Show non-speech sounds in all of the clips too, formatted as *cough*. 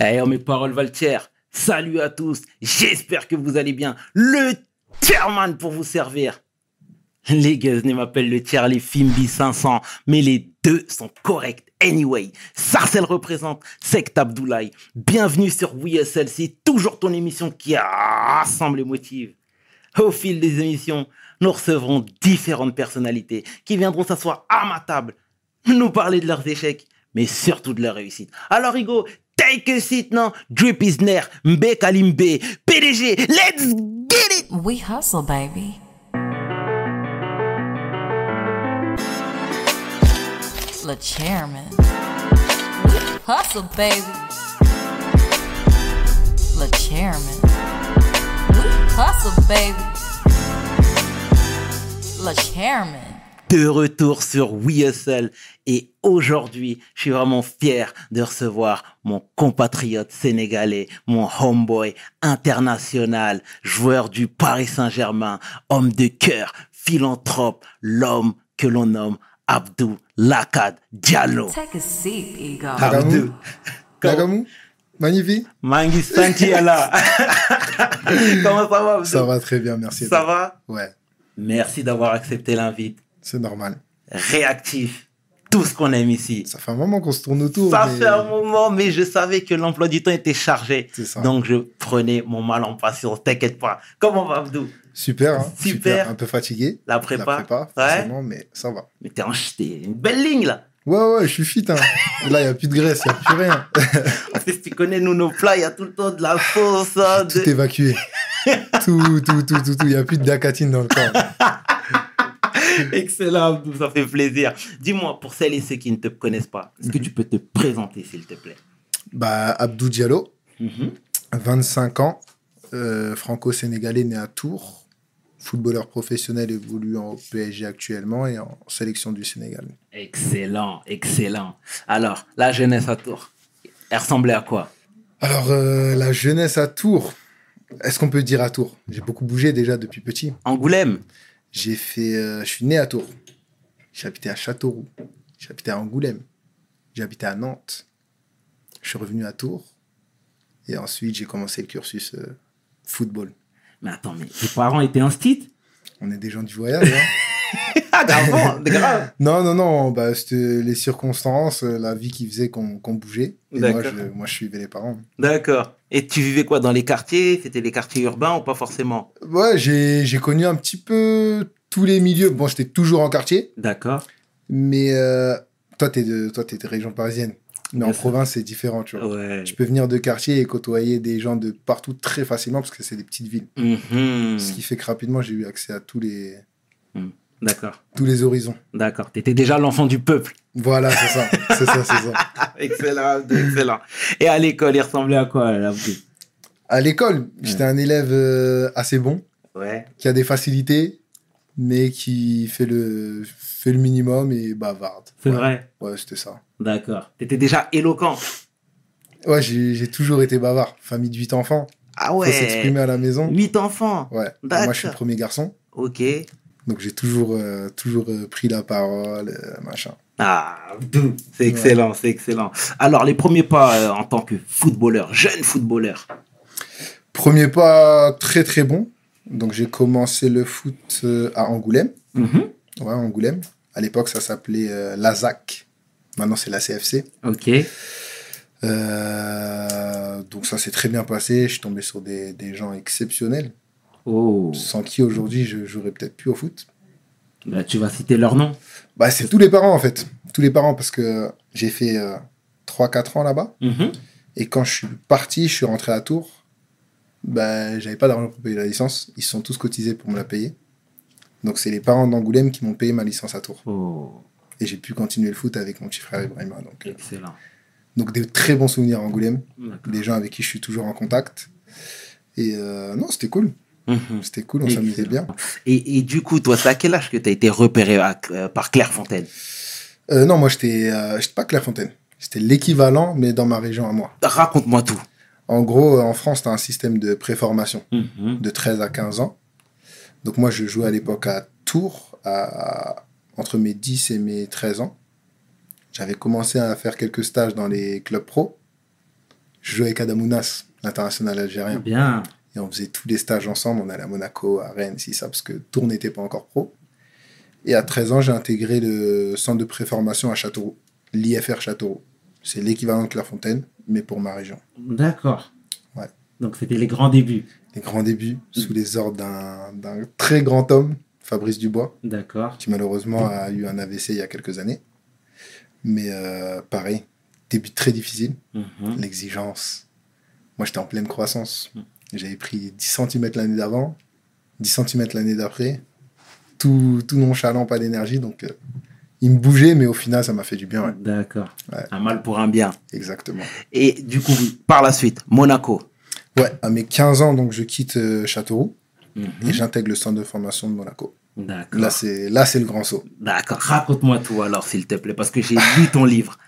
Eh, mes paroles Valtier, salut à tous, j'espère que vous allez bien. Le chairman pour vous servir. Les ne m'appellent le tiers, les Fimbi 500, mais les deux sont corrects. Anyway, Sarcel représente Sect Abdoulaye. Bienvenue sur WSL, c'est toujours ton émission qui rassemble et motive. Au fil des émissions, nous recevrons différentes personnalités qui viendront s'asseoir à ma table, nous parler de leurs échecs, mais surtout de leurs réussites. Alors Hugo, take a seat now, drip is near, mbe kalimbe, PDG, let's get it! We hustle, baby. Le chairman. We hustle, baby. Le chairman. We hustle, baby. Le chairman. De retour sur WeSL et aujourd'hui, je suis vraiment fier de recevoir mon compatriote sénégalais, mon homeboy international, joueur du Paris Saint-Germain, homme de cœur, philanthrope, l'homme que l'on nomme Abdou Lakad Diallo. Take a seat, Ego. Abdou. Nagamou Magnifique Mangi Santiala. Comment ça va Abdou? Ça va très bien, merci. Ça va? Ouais, Merci d'avoir accepté l'invite. C'est normal. Réactif. Tout ce qu'on aime ici. Ça fait un moment qu'on se tourne autour. Ça mais- fait un moment, mais je savais que l'emploi du temps était chargé. C'est ça. Donc, je prenais mon mal en patience. T'inquiète pas. Comment va, Abdou? Super, hein, Super. Un peu fatigué. La prépa La prépa, Ouais. forcément, mais ça va. Mais t'es une belle ligne, là. Ouais, ouais, je suis fit. Hein. Là, il n'y a plus de graisse, il n'y a plus rien. *laughs* Si tu connais, nous, nos plats, il y a tout le temps de la sauce. hein, de- Tout évacué. *laughs* tout, tout, tout, tout, tout. Il n'y a plus de dacatine dans le corps. *laughs* Excellent, Abdou, ça fait plaisir. Dis-moi, pour celles et ceux qui ne te connaissent pas, est-ce Mhm. que tu peux te présenter, s'il te plaît? Bah, Abdou Diallo, Mhm. 25 ans, euh, franco-sénégalais né à Tours, footballeur professionnel évoluant au PSG actuellement et en sélection du Sénégal. Excellent, excellent. Alors, la jeunesse à Tours, elle ressemblait à quoi? Alors, euh, la jeunesse à Tours, est-ce qu'on peut dire à Tours? J'ai beaucoup bougé déjà depuis petit. Angoulême? J'ai fait, euh, je suis né à Tours. J'habitais à Châteauroux. J'habitais à Angoulême. J'habitais à Nantes. Je suis revenu à Tours. Et ensuite, j'ai commencé le cursus euh, football. Mais attends, mais tes parents étaient instits? On est des gens du voyage. hein. *laughs* Ah, *laughs* grave, grave. non, non, non. Bah, C'était les circonstances, euh, la vie qui faisait qu'on bougeait. Et moi D'accord. je, moi, je suivais les parents. D'accord. Et tu vivais quoi dans les quartiers? C'était les quartiers urbains ou pas forcément? Ouais, j'ai connu un petit peu tous les milieux. Bon, j'étais toujours en quartier. D'accord. Mais euh, toi, t'es de, toi, t'es de région parisienne. Mais Bien en province, c'est différent, tu vois. Ouais. Tu peux venir de quartier et côtoyer des gens de partout très facilement parce que c'est des petites villes. Mhm. Ce qui fait que rapidement, j'ai eu accès à tous les, D'accord. tous les horizons. D'accord. T'étais déjà l'enfant du peuple. Voilà, c'est ça. c'est ça, c'est ça. *laughs* excellent, excellent. Et à l'école, il ressemblait à quoi là À l'école, j'étais un élève euh, assez bon, Ouais. qui a des facilités, mais qui fait le, fait le minimum et bavarde. C'est Ouais. vrai. Ouais, c'était ça. D'accord. T'étais déjà éloquent. Ouais, j'ai toujours été bavard. Famille de 8 enfants. Ah Faut s'exprimer ouais. à la maison. Huit enfants. Ouais. Moi, je suis le premier garçon. Ok. Donc, j'ai toujours, euh, toujours euh, pris la parole, euh, machin. Ah, c'est excellent, c'est excellent. Alors, les premiers pas en tant que footballeur, jeune footballeur. Premier pas très très bon. Donc j'ai commencé le foot à Angoulême. Mhm. Ouais, Angoulême. À l'époque, ça s'appelait euh, l'AZAC. Maintenant, c'est la CFC. Ok. Euh, donc ça s'est très bien passé. Je suis tombé sur des, des gens exceptionnels, Oh. sans qui aujourd'hui je jouerais peut-être plus au foot. Bah, tu vas citer leur nom. Bah, c'est tous les parents en fait. Tous les parents parce que j'ai fait euh, 3-4 ans là-bas. Mhm. Et quand je suis parti, je suis rentré à Tours. Bah, j'avais pas d'argent pour payer la licence. Ils se sont tous cotisés pour me la payer. Donc c'est les parents d'Angoulême qui m'ont payé ma licence à Tours. Oh, Et j'ai pu continuer le foot avec mon petit frère Ibrahima. Donc, euh, excellent. donc des très bons souvenirs à Angoulême. D'accord. Des gens avec qui je suis toujours en contact. Et euh, non, c'était cool. Mhm. C'était cool, on s'amusait bien. Et, et du coup, toi, c'est à quel âge que tu as été repéré à- euh, par Clairefontaine Euh, non, moi, j'étais euh, pas Clairefontaine. C'était l'équivalent, mais dans ma région à moi. Raconte-moi tout. En gros, en France, tu as un système de préformation Mhm. de 13 à 15 ans. Donc moi, je jouais à l'époque à Tours, à, entre mes 10 et mes 13 ans. J'avais commencé à faire quelques stages dans les clubs pro. Je jouais avec Adamounas, l'international algérien. Bien. Et on faisait tous les stages ensemble. On allait à Monaco, à Rennes, si ça, parce que Tours n'était pas encore pro. Et à 13 ans, j'ai intégré le centre de préformation à Châteauroux, l'IFR Châteauroux. C'est l'équivalent de Clairefontaine, mais pour ma région. D'accord. Ouais. Donc c'était les grands débuts. Les grands débuts, sous les ordres d'un très grand homme, Fabrice Dubois, D'accord. qui malheureusement a eu un AVC il y a quelques années. Mais euh, pareil, début très difficile, Mhm. l'exigence. Moi, j'étais en pleine croissance. J'avais pris 10 cm l'année d'avant, 10 cm l'année d'après. Tout, tout nonchalant, pas d'énergie. Donc, euh, il me bougeait, mais au final, ça m'a fait du bien. ouais. D'accord. Ouais. Un mal pour un bien. Exactement. Et du coup, par la suite, Monaco. Ouais, à mes 15 ans, donc, je quitte euh, Châteauroux Mhm. et j'intègre le centre de formation de Monaco. D'accord. Là, c'est là, c'est le grand saut. D'accord. Raconte-moi tout alors, s'il te plaît, parce que j'ai lu ton livre.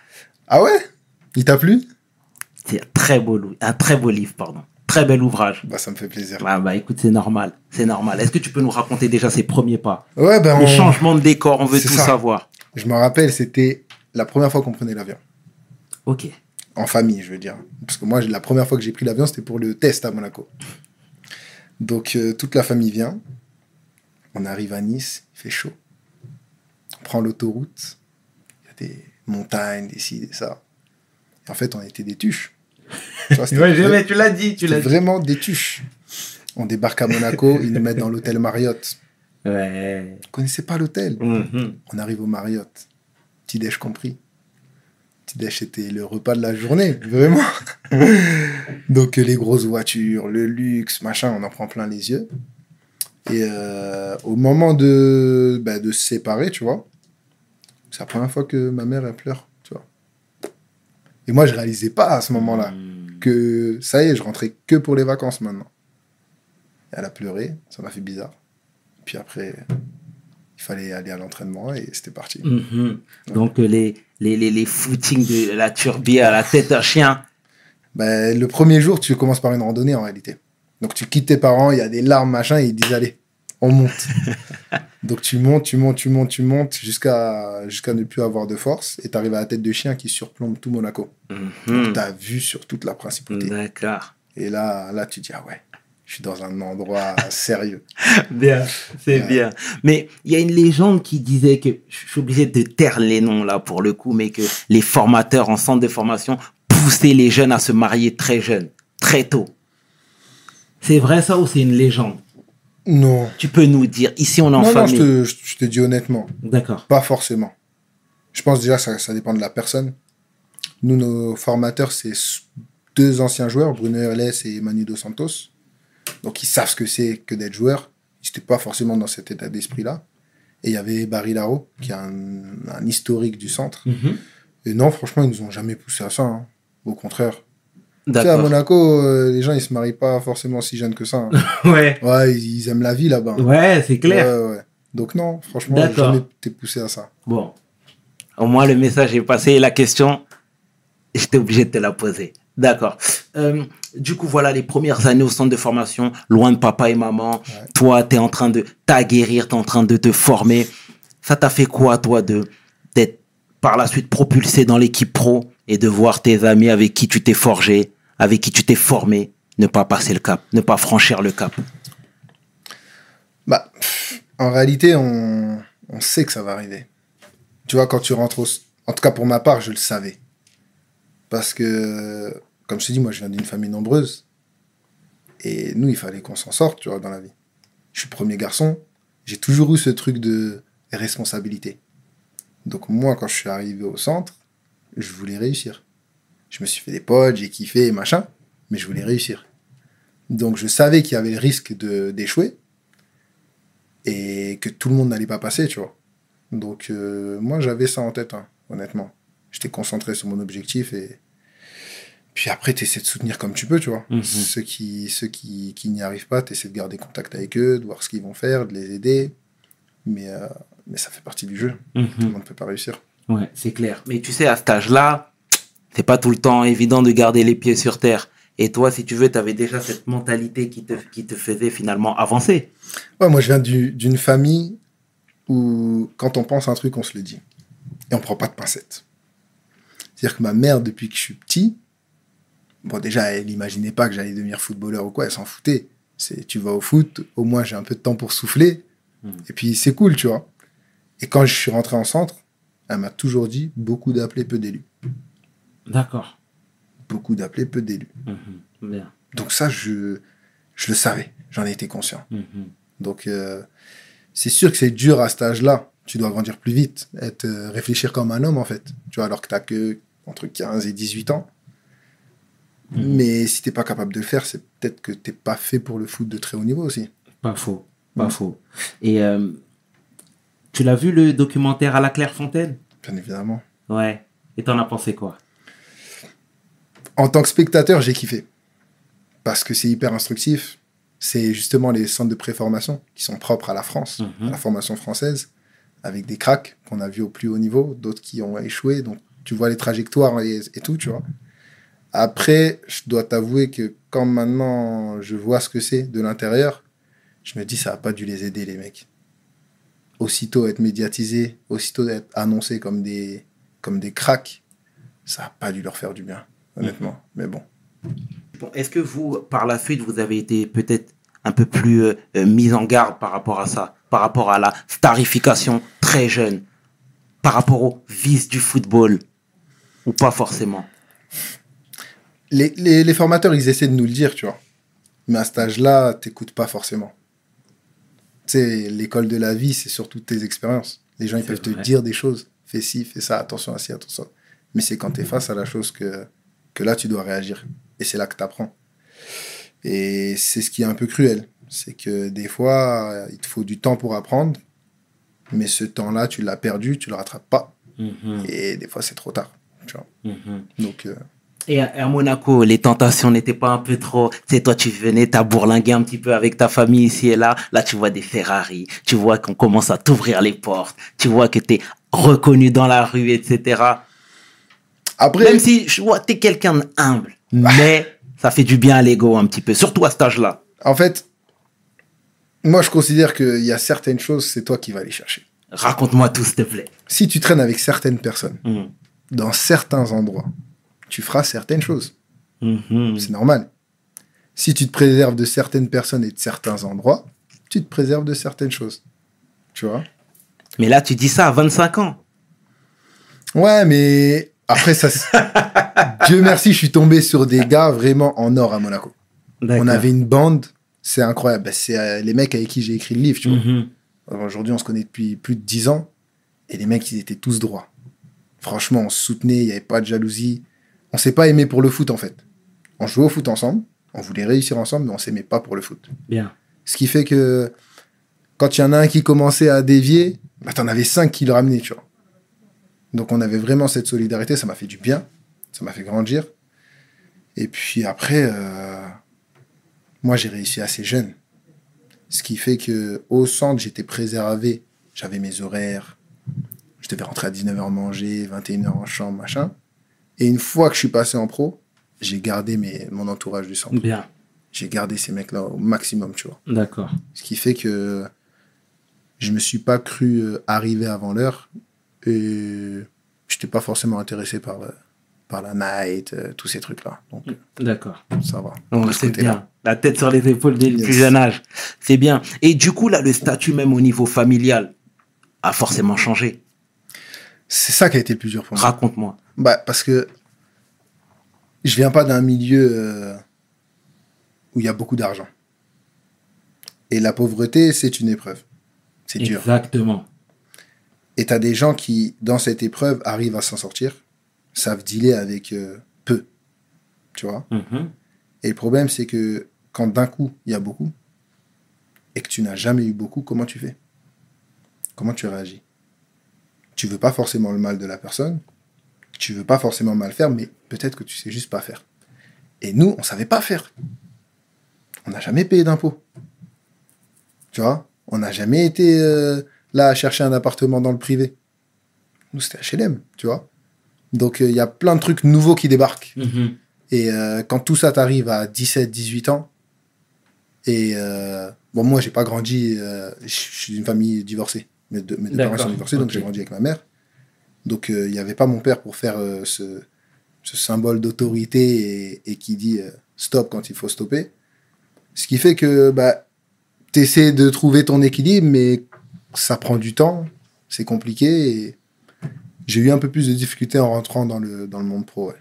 Ah ouais? Il t'a plu? C'est un très beau, lou- un très beau livre, pardon. Très bel ouvrage. Bah, ça me fait plaisir. Ah bah écoute, c'est normal. C'est normal. Est-ce que tu peux nous raconter déjà ses premiers pas? Ouais, ben, Le on- changement de décor, on veut tout ça. savoir. je me rappelle, c'était la première fois qu'on prenait l'avion. Ok. En famille, je veux dire. Parce que moi, la première fois que j'ai pris l'avion, c'était pour le test à Monaco. Donc, euh, toute la famille vient. On arrive à Nice, il fait chaud. On prend l'autoroute. Il y a des montagnes, des ci, des ça. Et en fait, on était des tuches. Tu vois, c'était vrai- tu l'as dit, tu c'était vraiment des tuches. On débarque à Monaco, ils nous mettent dans l'hôtel Marriott. Ouais. On connaissait pas l'hôtel? Mhm. On arrive au Marriott. Petit déj compris. Petit déj, c'était le repas de la journée, vraiment. *laughs* Donc, les grosses voitures, le luxe, machin, on en prend plein les yeux. Et euh, au moment de, bah, de se séparer, tu vois, c'est la première fois que ma mère, elle pleure. Et moi, je réalisais pas à ce moment-là Mhm. que ça y est, je rentrais que pour les vacances maintenant. Elle a pleuré, ça m'a fait bizarre. Puis après, il fallait aller à l'entraînement et c'était parti. Mhm. Donc euh, les, les, les, les footings de la turbie à la tête d'un chien. Ben, le premier jour, tu commences par une randonnée en réalité. Donc tu quittes tes parents, il y a des larmes, machin, et ils disent allez, on monte. *laughs* Donc tu montes, tu montes, tu montes, tu montes jusqu'à jusqu'à ne plus avoir de force et tu arrives à la tête de chien qui surplombe tout Monaco. Mhm. Tu as vu sur toute la principauté. D'accord. Et là, là, tu dis ah ouais, je suis dans un endroit *laughs* sérieux. Bien, c'est bien. Mais il y a une légende qui disait que, je suis obligé de taire les noms là pour le coup, mais que les formateurs en centre de formation poussaient les jeunes à se marier très jeunes, très tôt. C'est vrai ça ou c'est une légende? Non. Tu peux nous dire, ici on est en non, non, je te, je- te dis honnêtement, D'accord. pas forcément. Je pense déjà que ça, ça dépend de la personne. Nous, nos formateurs, c'est deux anciens joueurs, Bruno Herles et Manu Dos Santos. Donc, ils savent ce que c'est que d'être joueur. Ils n'étaient pas forcément dans cet état d'esprit-là. Et il y avait Barry Laro, qui est un, un historique du centre. Mhm. Et non, franchement, ils nous ont jamais poussé à ça. hein. Au contraire. Tu sais, à. Monaco, euh, les gens, ils se marient pas forcément si jeunes que ça. hein. *laughs* Ouais. ouais, ils, ils aiment la vie là-bas. hein. Ouais, c'est clair. Ouais, ouais. Donc non, franchement, jamais été poussé à ça. Bon. Au moins, le message est passé et la question, j'étais obligé de te la poser. D'accord. Euh, du coup, voilà les premières années au centre de formation, loin de papa et maman. Toi, tu es en train de t'aguerrir, tu es en train de te former. Ça t'a fait quoi, toi, de d'être par la suite propulsé dans l'équipe pro et de voir tes amis avec qui tu t'es forgé, avec qui tu t'es formé, ne pas passer le cap, ne pas franchir le cap Bah, en réalité, on, on sait que ça va arriver. Tu vois, quand tu rentres au... En tout cas, pour ma part, je le savais. Parce que, comme je te dis, moi, je viens d'une famille nombreuse. Et nous, il fallait qu'on s'en sorte, tu vois, dans la vie. Je suis premier garçon. J'ai toujours eu ce truc de responsabilité. Donc, moi, quand je suis arrivé au centre, je voulais réussir. Je me suis fait des potes, j'ai kiffé et machin, mais je voulais réussir. Donc, je savais qu'il y avait le risque de- d'échouer et que tout le monde n'allait pas passer, tu vois. Donc, euh, moi, j'avais ça en tête, hein, honnêtement. J'étais concentré sur mon objectif et. Puis après, tu essaies de soutenir comme tu peux, tu vois. Mhm. Ceux qui, ceux qui, qui n'y arrivent pas, tu essaies de garder contact avec eux, de voir ce qu'ils vont faire, de les aider. Mais, euh, mais ça fait partie du jeu. Tout le monde ne peut pas réussir. Ouais, c'est clair. Mais tu sais, à cet âge-là, c'est pas tout le temps évident de garder les pieds sur terre. Et toi, si tu veux, tu avais déjà cette mentalité qui te, qui te faisait finalement avancer. Ouais, moi, je viens du- d'une famille où, quand on pense un truc, on se le dit. Et on prend pas de pincettes. C'est-à-dire que ma mère, depuis que je suis petit, Bon, déjà, elle n'imaginait pas que j'allais devenir footballeur ou quoi, elle s'en foutait. C'est, tu vas au foot, au moins j'ai un peu de temps pour souffler, Mm. et puis c'est cool, tu vois. Et quand je suis rentré en centre, elle m'a toujours dit beaucoup d'appelés, peu d'élus. D'accord. Beaucoup d'appelés, peu d'élus. Mhm. Bien. Donc ça, je, je le savais, j'en ai été conscient. Mhm. Donc euh, c'est sûr que c'est dur à cet âge-là. Tu dois grandir plus vite, être, euh, réfléchir comme un homme en fait. Tu vois, alors que tu que entre 15 et 18 ans. Mhm. Mais si t'es pas capable de le faire, c'est peut-être que t'es pas fait pour le foot de très haut niveau aussi. Pas faux. Pas Mm. faux. Et euh, tu l'as vu le documentaire à la Clairefontaine? Bien évidemment. Ouais. Et t'en as pensé quoi? En tant que spectateur, j'ai kiffé. Parce que c'est hyper instructif. C'est justement les centres de préformation qui sont propres à la France, Mhm. à la formation française, avec des cracks qu'on a vus au plus haut niveau, d'autres qui ont échoué. Donc, tu vois les trajectoires et, et tout, tu vois. Après, je dois t'avouer que quand maintenant je vois ce que c'est de l'intérieur, je me dis ça n'a pas dû les aider, les mecs. Aussitôt être médiatisé, aussitôt être annoncé comme des, comme des cracks, ça n'a pas dû leur faire du bien, honnêtement. Mais bon. Bon, Est-ce que vous, par la suite, vous avez été peut-être un peu plus euh, euh, mis en garde par rapport à ça, par rapport à la starification très jeune, par rapport au vice du football, ou pas forcément? Les, les, les formateurs, ils essaient de nous le dire, tu vois. Mais à cet âge-là, t'écoutes pas forcément. Tu sais, l'école de la vie, c'est surtout tes expériences. Les gens, ils C'est peuvent te dire des choses. Fais ci, fais ça, attention à ci, attention. Mais c'est quand tu es face à la chose que, que là, tu dois réagir. Et c'est là que tu apprends. Et c'est ce qui est un peu cruel. C'est que des fois, euh, il te faut du temps pour apprendre. Mais ce temps-là, tu l'as perdu, tu le rattrapes pas. Mhm, Et des fois, c'est trop tard. Tu vois. mhm. Donc, euh, Et à, à Monaco, les tentations n'étaient pas un peu trop. Tu sais, toi, tu venais, t'as bourlingué un petit peu avec ta famille ici et là. Là, tu vois des Ferrari. Tu vois qu'on commence à t'ouvrir les portes. Tu vois que t'es reconnu dans la rue, etc. après, Même si je vois, t'es quelqu'un d'humble. Mais ça fait du bien à l'ego un petit peu. Surtout à cet âge-là. En fait, moi, je considère qu'il y a certaines choses, c'est toi qui vas les chercher. Raconte-moi tout, s'il te plaît. Si tu traînes avec certaines personnes, Mhm. dans certains endroits, tu feras certaines choses. Mhm. C'est normal. Si tu te préserves de certaines personnes et de certains endroits, tu te préserves de certaines choses. Tu vois? Mais là, tu dis ça à 25 ans. Ouais, mais après, ça. Dieu merci, je suis tombé sur des gars vraiment en or à Monaco. On avait une bande, c'est incroyable. Bah, c'est euh, les mecs avec qui j'ai écrit le livre, tu vois. Mhm. Aujourd'hui, on se connaît depuis plus de 10 ans. Et les mecs, ils étaient tous droits. Franchement, on se soutenait, il n'y avait pas de jalousie. On s'est pas aimé pour le foot, en fait. On jouait au foot ensemble. On voulait réussir ensemble, mais on s'aimait pas pour le foot. Bien. Ce qui fait que quand il y en a un qui commençait à dévier, bah, t'en avais cinq qui le ramenaient, tu vois. Donc on avait vraiment cette solidarité, ça m'a fait du bien, ça m'a fait grandir. Et puis après, euh, moi j'ai réussi assez jeune. Ce qui fait que au centre, j'étais préservé, j'avais mes horaires, je devais rentrer à 19h manger, 21h en chambre, machin. Et une fois que je suis passé en pro, j'ai gardé mes, mon entourage du centre. Bien. J'ai gardé ces mecs-là au maximum, tu vois. D'accord. Ce qui fait que je me suis pas cru euh, arriver avant l'heure et je n'étais pas forcément intéressé par, euh, par la night, euh, tous ces trucs-là. Donc D'accord. ça va. Ce c'est bien. La tête sur les épaules dès le Yes. plus jeune âge. C'est bien. Et du coup, là, le statut, même au niveau familial, a forcément changé. C'est ça qui a été le plus dur pour moi. Raconte-moi. Bah, parce que je viens pas d'un milieu euh, où il y a beaucoup d'argent. Et la pauvreté, c'est une épreuve. C'est dur. Exactement. Et tu as des gens qui, dans cette épreuve, arrivent à s'en sortir, savent dealer avec euh, peu. Tu vois? Mhm. Et le problème, c'est que quand d'un coup, il y a beaucoup, et que tu n'as jamais eu beaucoup, comment tu fais? Comment tu réagis? Tu veux pas forcément le mal de la personne, tu veux pas forcément mal faire, mais peut-être que tu sais juste pas faire. Et nous, on savait pas faire. On n'a jamais payé d'impôts. Tu vois? On n'a jamais été euh, là à chercher un appartement dans le privé. Nous, c'était HLM, tu vois Donc, euh, il y a plein de trucs nouveaux qui débarquent. Mhm. Et euh, quand tout ça t'arrive à 17, 18 ans, et euh, bon, moi, j'ai pas grandi, euh, je suis d'une famille divorcée. Mes deux, mes deux parents sont divorcés, donc j'ai grandi avec ma mère. Donc, il n'y avait pas mon père pour faire ce, ce symbole d'autorité et, et qui dit stop quand il faut stopper. Ce qui fait que bah, tu essaies de trouver ton équilibre, mais ça prend du temps, c'est compliqué. Et j'ai eu un peu plus de difficultés en rentrant dans le, dans le monde pro. ouais.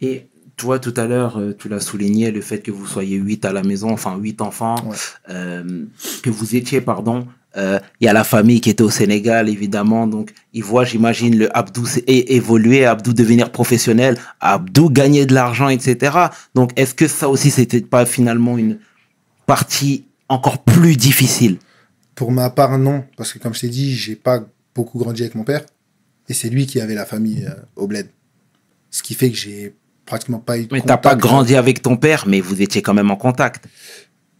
Et toi, tout à l'heure, euh, tu l'as souligné, le fait que vous soyez huit à la maison, enfin huit enfants, Ouais. euh, que vous étiez, pardon. euh, Il y a la famille qui était au Sénégal, évidemment. Donc, ils voient, j'imagine, le Abdou évoluer, Abdou devenir professionnel, Abdou gagner de l'argent, etc. Donc, est-ce que ça aussi, c'était pas finalement une partie encore plus difficile? Pour ma part, non, parce que comme je t'ai dit, j'ai pas beaucoup grandi avec mon père, et c'est lui qui avait la famille euh, au bled. Ce qui fait que j'ai pratiquement pas eu de Mais t'as pas grandi avec ton père, mais vous étiez quand même en contact.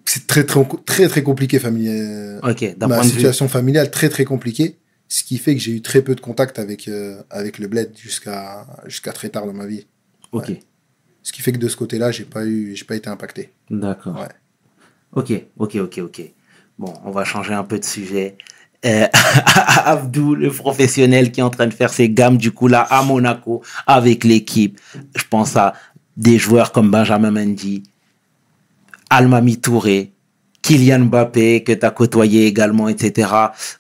C'est très, très, très, très compliqué, famille. euh, Ok, ma point de vue. situation familiale très très compliquée, ce qui fait que j'ai eu très peu de contact avec, euh, avec le bled jusqu'à jusqu'à très tard dans ma vie. Ok, Ce qui fait que de ce côté-là, j'ai pas eu, j'ai pas été impacté. d'accord. Ouais. Ok, ok, ok, ok. Bon, on va changer un peu de sujet. Euh, *laughs* Abdou, le professionnel qui est en train de faire ses gammes du coup là à Monaco avec l'équipe. Je pense à des joueurs comme Benjamin Mendy, Almami Touré, Kylian Mbappé que tu as côtoyé également, etc.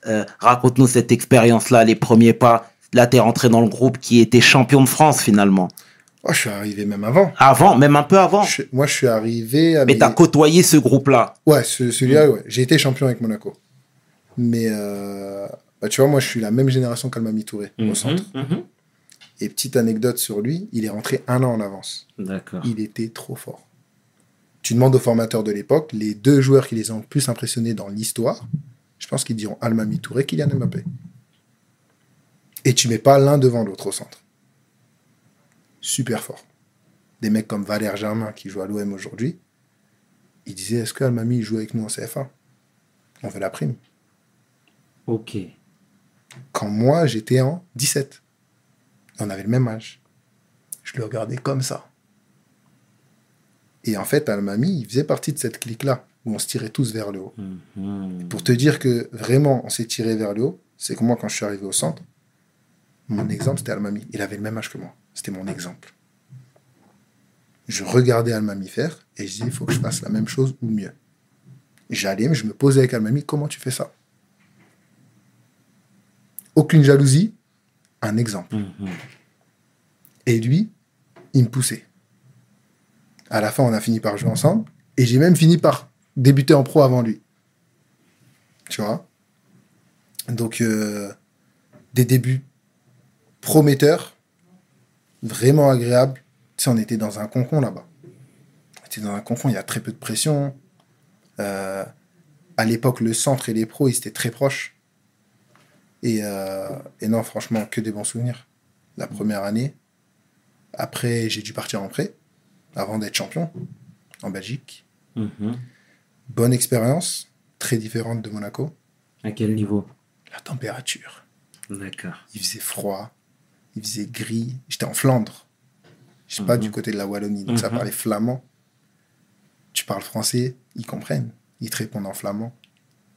Euh, Raconte-nous cette expérience-là, les premiers pas. Là, tu es rentré dans le groupe qui était champion de France finalement. Oh, je suis arrivé même avant. Avant, même un peu avant. Je- moi, je suis arrivé à Mais mes- tu as côtoyé ce groupe-là. Ouais, ce- celui-là, ouais. J'ai été champion avec Monaco. Mais euh, bah, tu vois, moi, je suis la même génération qu'Almami Touré au centre. Mhm, Et petite anecdote sur lui, il est rentré un an en avance. mhm. D'accord. Il était trop fort. Tu demandes aux formateurs de l'époque, les deux joueurs qui les ont le plus impressionnés dans l'histoire, je pense qu'ils diront Almami Touré, Kylian Mbappé. Et tu mets pas l'un devant l'autre au centre. Super fort. Des mecs comme Valère Germain qui joue à l'OM aujourd'hui, ils disaient Est-ce que Almami joue avec nous en CFA On veut la prime. Ok. Quand moi, j'étais en 17. On avait le même âge. Je le regardais comme ça. Et en fait, Almami, il faisait partie de cette clique-là, où on se tirait tous vers le haut. Mhm. Pour te dire que vraiment, on s'est tiré vers le haut, c'est que moi, quand je suis arrivé au centre, mon exemple, c'était Almami. Il avait le même âge que moi. C'était mon exemple. Je regardais Almami faire, et je disais, il faut que je fasse la même chose ou mieux. J'allais, je me posais avec Almami, comment tu fais ça? Aucune jalousie, un exemple. Mhm. Et lui, il me poussait. À la fin, on a fini par jouer ensemble. Et j'ai même fini par débuter en pro avant lui. Tu vois? Donc, euh, des débuts prometteurs, vraiment agréables. Tu sais, on était dans un concon là-bas. On était dans un concon, il y a très peu de pression. Euh, à l'époque, le centre et les pros, ils étaient très proches. Et, euh, et non, franchement, que des bons souvenirs. La première année. Après, j'ai dû partir en prêt avant d'être champion en Belgique. Mhm. Bonne expérience, très différente de Monaco. À quel niveau? La température. D'accord. Il faisait froid, il faisait gris. J'étais en Flandre. Je suis pas Mhm. du côté de la Wallonie, donc ça Mhm. parlait flamand. Tu parles français, ils comprennent. Ils te répondent en flamand.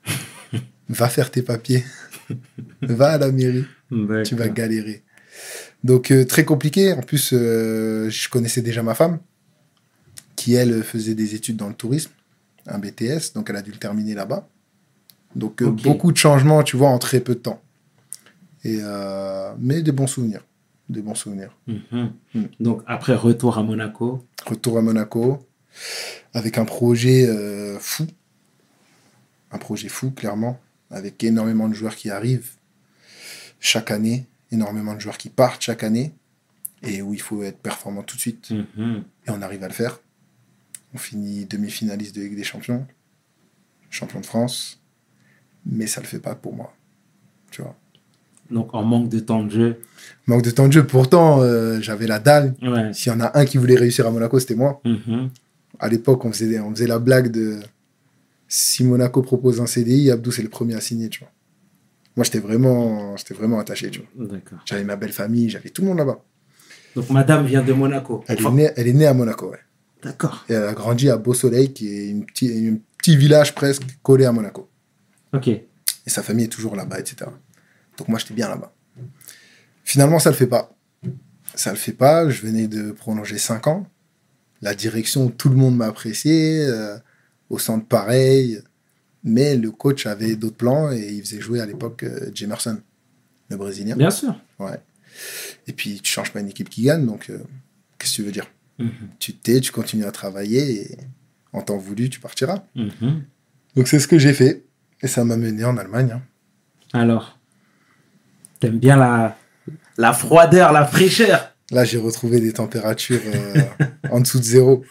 *laughs* Va faire tes papiers. Va à la mairie. tu vas galérer. Donc euh, très compliqué. En plus, euh, je connaissais déjà ma femme, qui elle faisait des études dans le tourisme, un BTS, donc elle a dû le terminer là-bas. Donc euh, beaucoup de changements, tu vois, en très peu de temps. Et mais des bons souvenirs, des bons souvenirs. Mhm. Mm. Donc, après, retour à Monaco. Retour à Monaco avec un projet euh, fou, un projet fou clairement, avec énormément de joueurs qui arrivent chaque année, énormément de joueurs qui partent chaque année, et où il faut être performant tout de suite. Mhm. Et on arrive à le faire. On finit demi-finaliste de Ligue des Champions, champion de France, mais ça le fait pas pour moi. Tu vois. Donc, en manque de temps de jeu. Manque de temps de jeu, pourtant euh, j'avais la dalle. Ouais. S'il y en a un qui voulait réussir à Monaco, c'était moi. Mhm. À l'époque, on faisait, on faisait la blague de si Monaco propose un CDI, Abdou c'est le premier à signer, tu vois. Moi, j'étais vraiment, j'étais vraiment attaché, tu vois. J'avais ma belle famille, j'avais tout le monde là-bas. Donc, madame vient de Monaco. Elle, Enfin, est née, elle est née à Monaco, ouais. D'accord. Et elle a grandi à Beau Soleil, qui est une petit, un petit village presque collé à Monaco. Ok. Et sa famille est toujours là-bas, etc. Donc moi, j'étais bien là-bas. Finalement, ça le fait pas. ça le fait pas. Je venais de prolonger 5 ans. La direction, tout le monde m'a apprécié. euh, au centre, pareil. Mais le coach avait d'autres plans et il faisait jouer à l'époque euh, Jamerson, le Brésilien. Bien sûr. Ouais. Et puis, tu changes pas une équipe qui gagne, donc euh, qu'est-ce que tu veux dire? Mhm. Tu t'es, tu continues à travailler et en temps voulu, tu partiras. Mhm. Donc, c'est ce que j'ai fait. Et ça m'a mené en Allemagne. hein. Alors, t'aimes bien la, la froideur, la fraîcheur. Là, j'ai retrouvé des températures euh, *laughs* en dessous de zéro.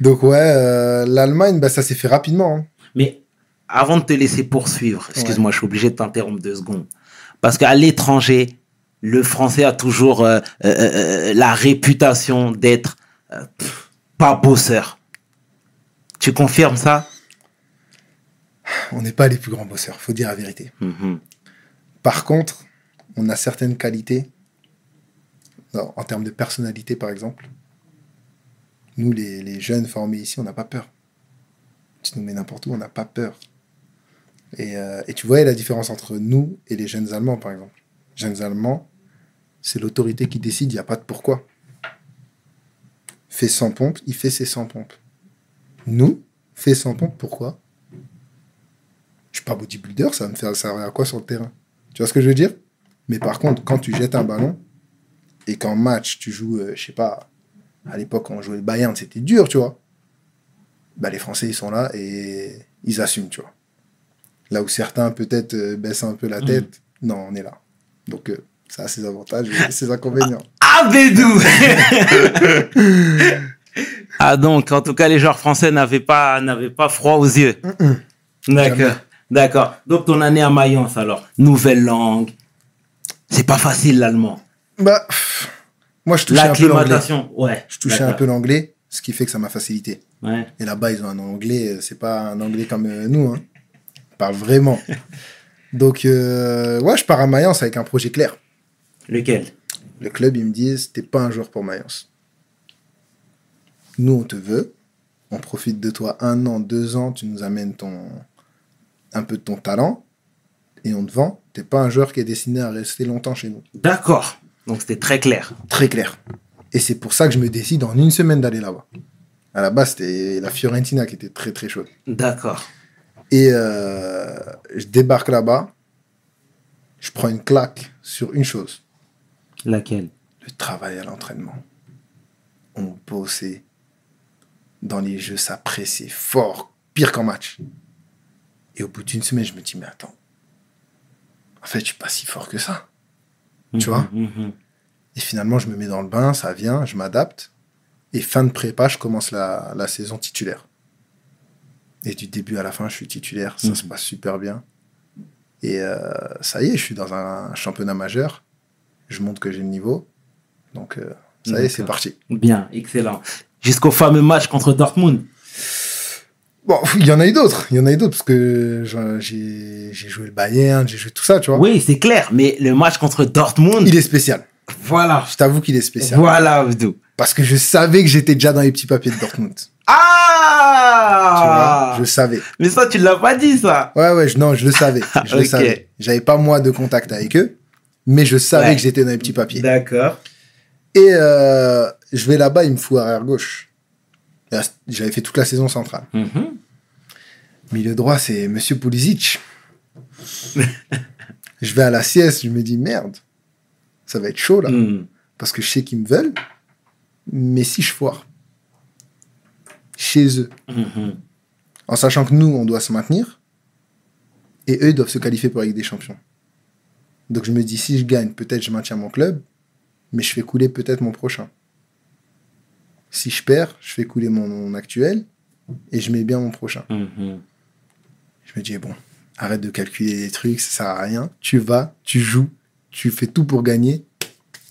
Donc, ouais, euh, l'Allemagne, bah, ça s'est fait rapidement. hein. Mais avant de te laisser poursuivre, excuse-moi, je suis obligé de t'interrompre deux secondes. Parce qu'à l'étranger, le français a toujours euh, la réputation d'être pas bosseur. Tu confirmes ça? On n'est pas les plus grands bosseurs, faut dire la vérité. Mhm. Par contre, on a certaines qualités, en termes de personnalité par exemple. Nous, les, jeunes formés ici, on n'a pas peur. Tu nous mets n'importe où, on n'a pas peur. Et, euh, tu vois la différence entre nous et les jeunes Allemands, par exemple. Jeunes Allemands, c'est l'autorité qui décide, il n'y a pas de pourquoi. Fait 100 pompes, il fait ses 100 pompes. Nous, fait 100 pompes, pourquoi? Je suis pas bodybuilder, ça va me faire à quoi sur le terrain? Tu vois ce que je veux dire? Mais par contre, quand tu jettes un ballon et qu'en match, tu joues, euh, je sais pas, à l'époque, quand on jouait le Bayern, c'était dur, tu vois. Bah, les Français, ils sont là et ils assument, tu vois. Là où certains, peut-être, euh, baissent un peu la tête, non, on est là. Donc, euh, ça a ses avantages et ses inconvénients. *laughs* Ah, Bédou Ah donc, en tout cas, les joueurs français n'avaient pas, n'avaient pas froid aux yeux. D'accord. Donc, ton année à Mayence, alors, nouvelle langue. C'est pas facile, l'allemand. Bah, pff, moi, je touchais un peu l'anglais. Ouais. Je touchais un d'accord. peu l'anglais, ce qui fait que ça m'a facilité. Ouais. Et là-bas, ils ont un anglais, euh, c'est pas un anglais comme euh, nous. Hein. Ils parlent vraiment. *laughs* Donc, euh, ouais, je pars à Mayence avec un projet clair. Lequel? Le club, ils me disent, t'es pas un joueur pour Mayence. Nous, on te veut. On profite de toi un an, deux ans. Tu nous amènes ton, un peu de ton talent. Et on te vend. T'es pas un joueur qui est destiné à rester longtemps chez nous. D'accord. Donc, c'était très clair. Très clair. Et c'est pour ça que je me décide en une semaine d'aller là-bas. À la base, c'était la Fiorentina qui était très, très chaude. D'accord. Et euh, je débarque là-bas. Je prends une claque sur une chose. Laquelle? Le travail à l'entraînement. On bossait. Dans les jeux, ça pressait fort. Pire qu'en match. Et au bout d'une semaine, je me dis, mais attends. En fait, je suis pas si fort que ça. Tu vois Mhm, mhm. Et finalement, je me mets dans le bain, ça vient, je m'adapte. Et fin de prépa, je commence la, la saison titulaire. Et du début à la fin, je suis titulaire, ça Mhm. se passe super bien. Et euh, ça y est, je suis dans un championnat majeur. Je montre que j'ai le niveau. Donc, euh, ça y est, c'est parti. Bien, excellent. Jusqu'au fameux match contre Dortmund. Bon, il y en a eu d'autres. Il y en a eu d'autres parce que j'ai joué le Bayern, j'ai joué tout ça, tu vois. Oui, c'est clair, mais le match contre Dortmund, Il est spécial. voilà. Je t'avoue qu'il est spécial. Voilà, Abdou. Parce que je savais que j'étais déjà dans les petits papiers de Dortmund. Tu Ah vois, je savais. Mais ça, tu l'as pas dit, ça. Ouais, ouais, je- non, je le savais. Je le *laughs* savais. J'avais pas moi de contact avec eux, mais je savais Ouais. que j'étais dans les petits papiers. D'accord. Et euh, je vais là-bas, il me fout arrière gauche. J'avais fait toute la saison centrale. Mhm. Milieu droit, c'est Monsieur Pulisic. *laughs* je vais à la sieste, je me dis merde, ça va être chaud là, Mhm. parce que je sais qu'ils me veulent, mais si je foire chez eux, Mhm. en sachant que nous, on doit se maintenir, et eux, ils doivent se qualifier pour la Ligue des Champions. Donc je me dis, si je gagne, peut-être je maintiens mon club, mais je fais couler peut-être mon prochain. Si je perds, je fais couler mon, mon actuel, et je mets bien mon prochain. Mhm. Je me dis, bon, arrête de calculer les trucs, ça sert à rien. Tu vas, tu joues, tu fais tout pour gagner,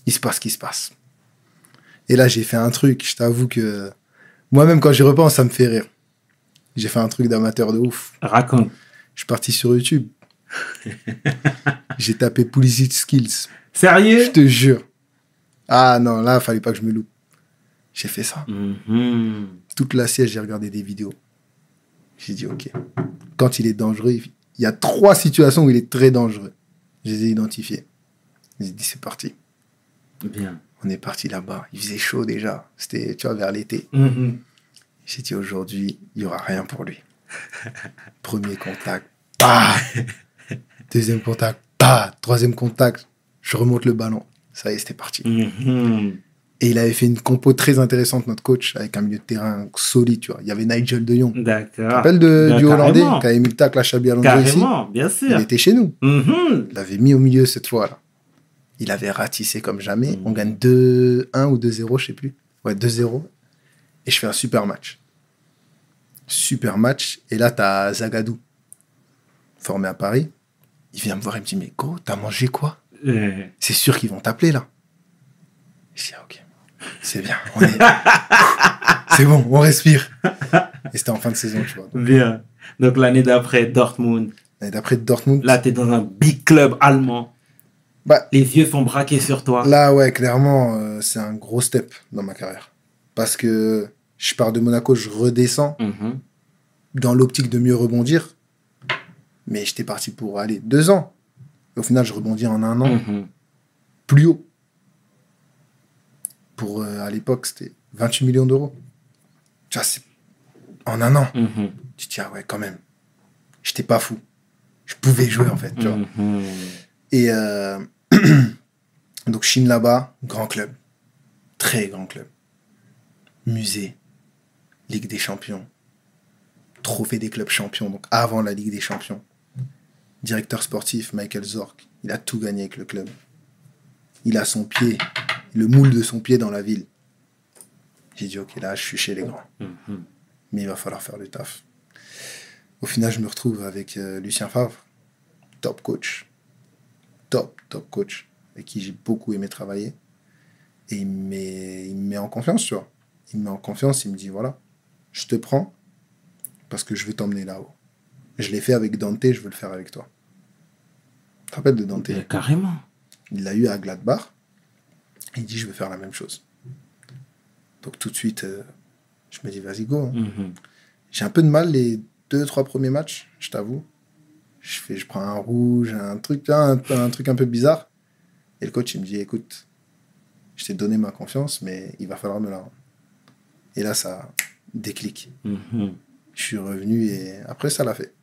il se passe ce qui se passe. Et là, j'ai fait un truc, je t'avoue que moi-même, quand j'y repense, ça me fait rire. J'ai fait un truc d'amateur de ouf. Raconte. Je suis parti sur YouTube. *laughs* j'ai tapé Pulisic Skills. Je Sérieux te jure. Ah non, là, fallait pas que je me loupe. J'ai fait ça. Mhm. Toute la sieste, j'ai regardé des vidéos. J'ai dit, OK. Quand il est dangereux, il y a trois situations où il est très dangereux. Je les ai identifiées. J'ai dit, c'est parti. Bien. On est parti là-bas. Il faisait chaud déjà. C'était, tu vois, vers l'été. Mhm. J'ai dit aujourd'hui, il n'y aura rien pour lui. *laughs* Premier contact, bah Deuxième contact, bah Troisième contact, je remonte le ballon. Ça y est, c'était parti. Mhm. Et il avait fait une compo très intéressante, notre coach, avec un milieu de terrain solide, tu vois. Il y avait Nigel de Jong. Tu D'accord. rappelles de, Bah, du Hollandais qui avait mis le tacle à Xabi Alonso ici? Carrément, bien Il sûr. était chez nous. Mhm. Il l'avait mis au milieu cette fois-là. Il avait ratissé comme jamais. Mhm. On gagne 2-1 ou 2-0, je sais plus. Ouais, 2-0. Et je fais un super match. Super match. Et là, tu as Zagadou, formé à Paris. Il vient me voir et me dit Mais gros, t'as mangé quoi? C'est sûr qu'ils vont t'appeler là. Je dis Ah, Ok, c'est bien. on est- *laughs* c'est bon, on respire. Et c'était en fin de saison, tu vois. Bien. Donc l'année d'après, Dortmund. Et d'après Dortmund, Là, tu es dans un big club allemand. Bah, Les yeux sont braqués sur toi. Là, ouais, clairement, euh, c'est un gros step dans ma carrière. Parce que je pars de Monaco, je redescends Mhm. dans l'optique de mieux rebondir. Mais j'étais parti pour aller deux ans. Et au final, je rebondis en un an Mhm. plus haut. Pour, euh, à l'époque, c'était 28 millions d'euros. Tu vois, c'est en un an. Mhm. Tu te dis, ah ouais, quand même. J'étais pas fou. Je pouvais jouer, en fait. Tu vois. Mhm. Et euh, *clears throat* donc Chine là-bas, grand club, très grand club. Musée, Ligue des Champions, trophée des clubs champions, donc avant la Ligue des Champions. Directeur sportif Michael Zorc, il a tout gagné avec le club. Il a son pied, le moule de son pied dans la ville. J'ai dit ok là je suis chez les grands, Mhm. mais il va falloir faire le taf. Au final je me retrouve avec euh, Lucien Favre, top coach, top, top coach, avec qui j'ai beaucoup aimé travailler. Et il me, met, en confiance, tu vois. Il me met en confiance, il me dit, voilà, je te prends parce que je veux t'emmener là-haut. Je l'ai fait avec Dante, je veux le faire avec toi. Tu te rappelles de Dante? Carrément. Il l'a eu à Gladbach. Il dit, je veux faire la même chose. Donc tout de suite, euh, je me dis, vas-y, go. hein. Mhm. J'ai un peu de mal les deux, trois premiers matchs, je t'avoue. Je, fais, je prends un rouge, un truc, un, un truc un peu bizarre. Et le coach, il me dit, écoute, je t'ai donné ma confiance, mais il va falloir me la rendre. Et là, ça déclic. Mhm. Je suis revenu et après, ça l'a fait.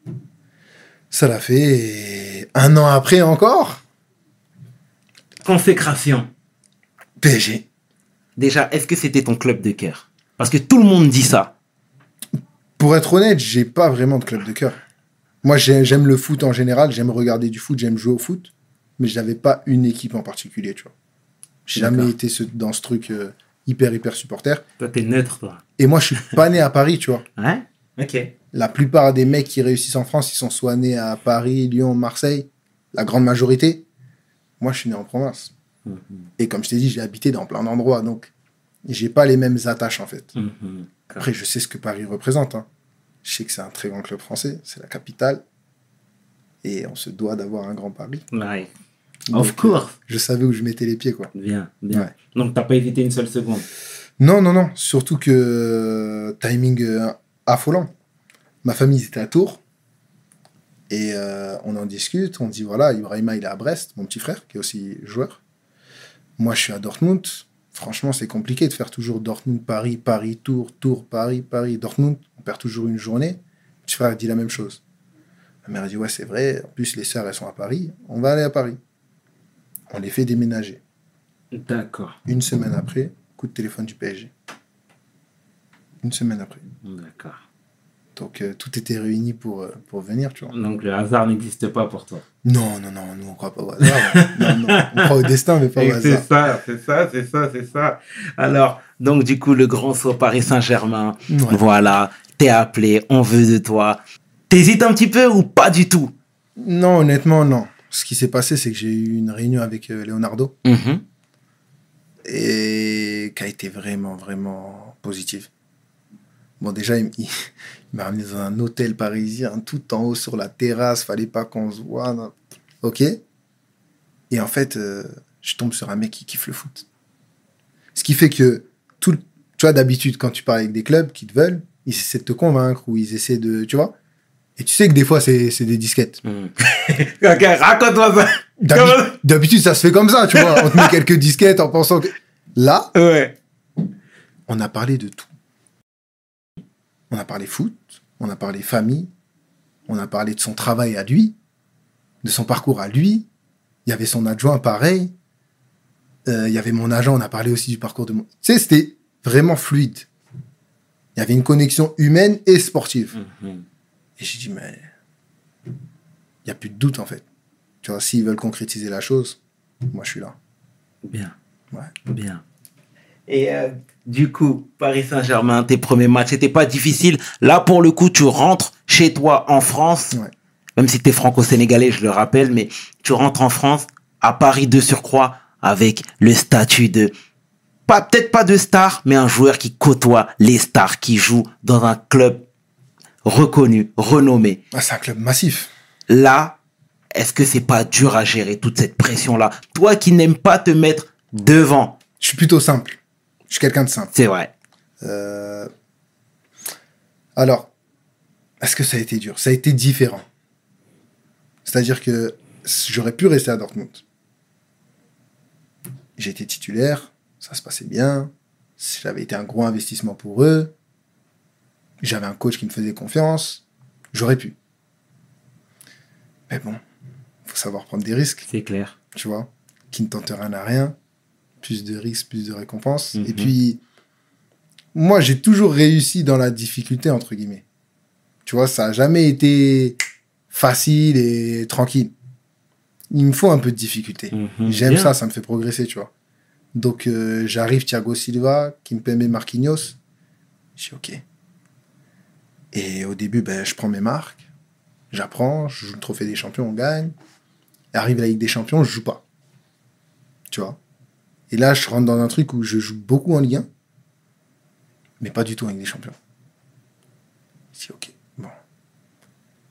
Ça l'a fait et un an après encore, Consécration. PSG. Déjà, est-ce que c'était ton club de cœur? Parce que tout le monde dit ça. Pour être honnête, j'ai pas vraiment de club de cœur. Moi, j'ai- j'aime le foot en général, j'aime regarder du foot, j'aime jouer au foot, mais je n'avais pas une équipe en particulier, tu vois. J'ai jamais été ce- dans ce truc euh, hyper, hyper supporter. Toi, t'es neutre, toi. Et moi, je suis pas né à Paris, tu vois. Ouais Ok. La plupart des mecs qui réussissent en France, ils sont soit nés à Paris, Lyon, Marseille, la grande majorité. Moi, je suis né en province. Mhm. Et comme je t'ai dit, j'ai habité dans plein d'endroits, donc j'ai pas les mêmes attaches, en fait. Mhm. Après, je sais ce que Paris représente. hein. Je sais que c'est un très grand club français, c'est la capitale. Et on se doit d'avoir un grand Paris. Ouais. Donc, Of course. Je savais où je mettais les pieds, quoi. Bien, bien. Ouais. Donc, t'as pas hésité une seule seconde? Non, non, non. Surtout que euh, timing euh, affolant. Ma famille était à Tours. Et euh, on en discute. On dit voilà, Ibrahima, il est à Brest, mon petit frère, qui est aussi joueur. Moi, je suis à Dortmund. Franchement, c'est compliqué de faire toujours Dortmund, Paris, Paris, Tours, Tours, Paris, Paris, Dortmund. On perd toujours une journée. Mon petit frère dit la même chose. Ma mère dit ouais, c'est vrai. En plus, les sœurs, elles sont à Paris. On va aller à Paris. On les fait déménager. D'accord. Une semaine après, coup de téléphone du PSG. Une semaine après. D'accord. Donc euh, tout était réuni pour, euh, pour venir, tu vois. Donc, le hasard n'existe pas pour toi. Non, non, non, nous on croit pas au hasard. *laughs* non, non, on croit au destin, mais pas au Et C'est hasard. ça, c'est ça, c'est ça, c'est ça. Alors, donc, du coup, le grand saut Paris Saint-Germain. Ouais. Voilà. T'es appelé, on veut de toi. T'hésites un petit peu ou pas du tout? Non, honnêtement, non. Ce qui s'est passé, c'est que j'ai eu une réunion avec euh, Leonardo Mhm. et qui a été vraiment, vraiment positive. Bon, déjà, il m'a ramené dans un hôtel parisien, tout en haut sur la terrasse, fallait pas qu'on se voit. Ok. Et en fait, euh, je tombe sur un mec qui kiffe le foot. Ce qui fait que, tout, le- tu vois, d'habitude, quand tu parles avec des clubs qui te veulent, ils essaient de te convaincre ou ils essaient de. Tu vois Et tu sais que des fois, c'est des disquettes. Mhm. *laughs* ok, raconte-moi ça. D'habi- D'habitude, ça se fait comme ça, tu vois. On te met quelques disquettes en pensant que. Là, Ouais. on a parlé de tout. On a parlé foot, on a parlé famille, on a parlé de son travail à lui, de son parcours à lui. Il y avait son adjoint pareil. Euh, il y avait mon agent, on a parlé aussi du parcours de mon. Tu sais, c'était vraiment fluide. Il y avait une connexion humaine et sportive. Mhm. Et j'ai dit, mais il n'y a plus de doute en fait. Tu vois, s'ils veulent concrétiser la chose, moi je suis là. Bien. Ouais. Bien. Et euh, du coup, Paris Saint-Germain, tes premiers matchs, c'était pas difficile. Là, pour le coup, tu rentres chez toi en France, Ouais. même si tu es franco-sénégalais, je le rappelle, mais tu rentres en France, à Paris de surcroît, avec le statut de, pas peut-être pas de star, mais un joueur qui côtoie les stars, qui joue dans un club reconnu, renommé. Ah, c'est un club massif. Là, est-ce que c'est pas dur à gérer toute cette pression-là? Toi qui n'aimes pas te mettre devant, Je suis plutôt simple. Je suis quelqu'un de simple. c'est vrai. Euh, Alors, est-ce que ça a été dur? Ça a été différent. C'est-à-dire que j'aurais pu rester à Dortmund. J'étais titulaire, ça se passait bien. J'avais été un gros investissement pour eux. J'avais un coach qui me faisait confiance. J'aurais pu. Mais bon, faut savoir prendre des risques C'est clair. tu vois, qui ne tente rien à rien. Plus de risques, plus de récompenses. Mhm. Et puis, moi, j'ai toujours réussi dans la difficulté, entre guillemets. Tu vois, ça n'a jamais été facile et tranquille. Il me faut un peu de difficulté. Mhm. J'aime ça, ça me fait progresser, tu vois. Donc, euh, j'arrive Thiago Silva, Kimpembe Marquinhos. Je dis OK. Et au début, ben, je prends mes marques, j'apprends, je joue le trophée des champions, on gagne. Et arrive la Ligue des champions, je joue pas. Tu vois. Et là, je rentre dans un truc où je joue beaucoup en Ligue 1, mais pas du tout en Ligue des champions. Je dis OK. Bon.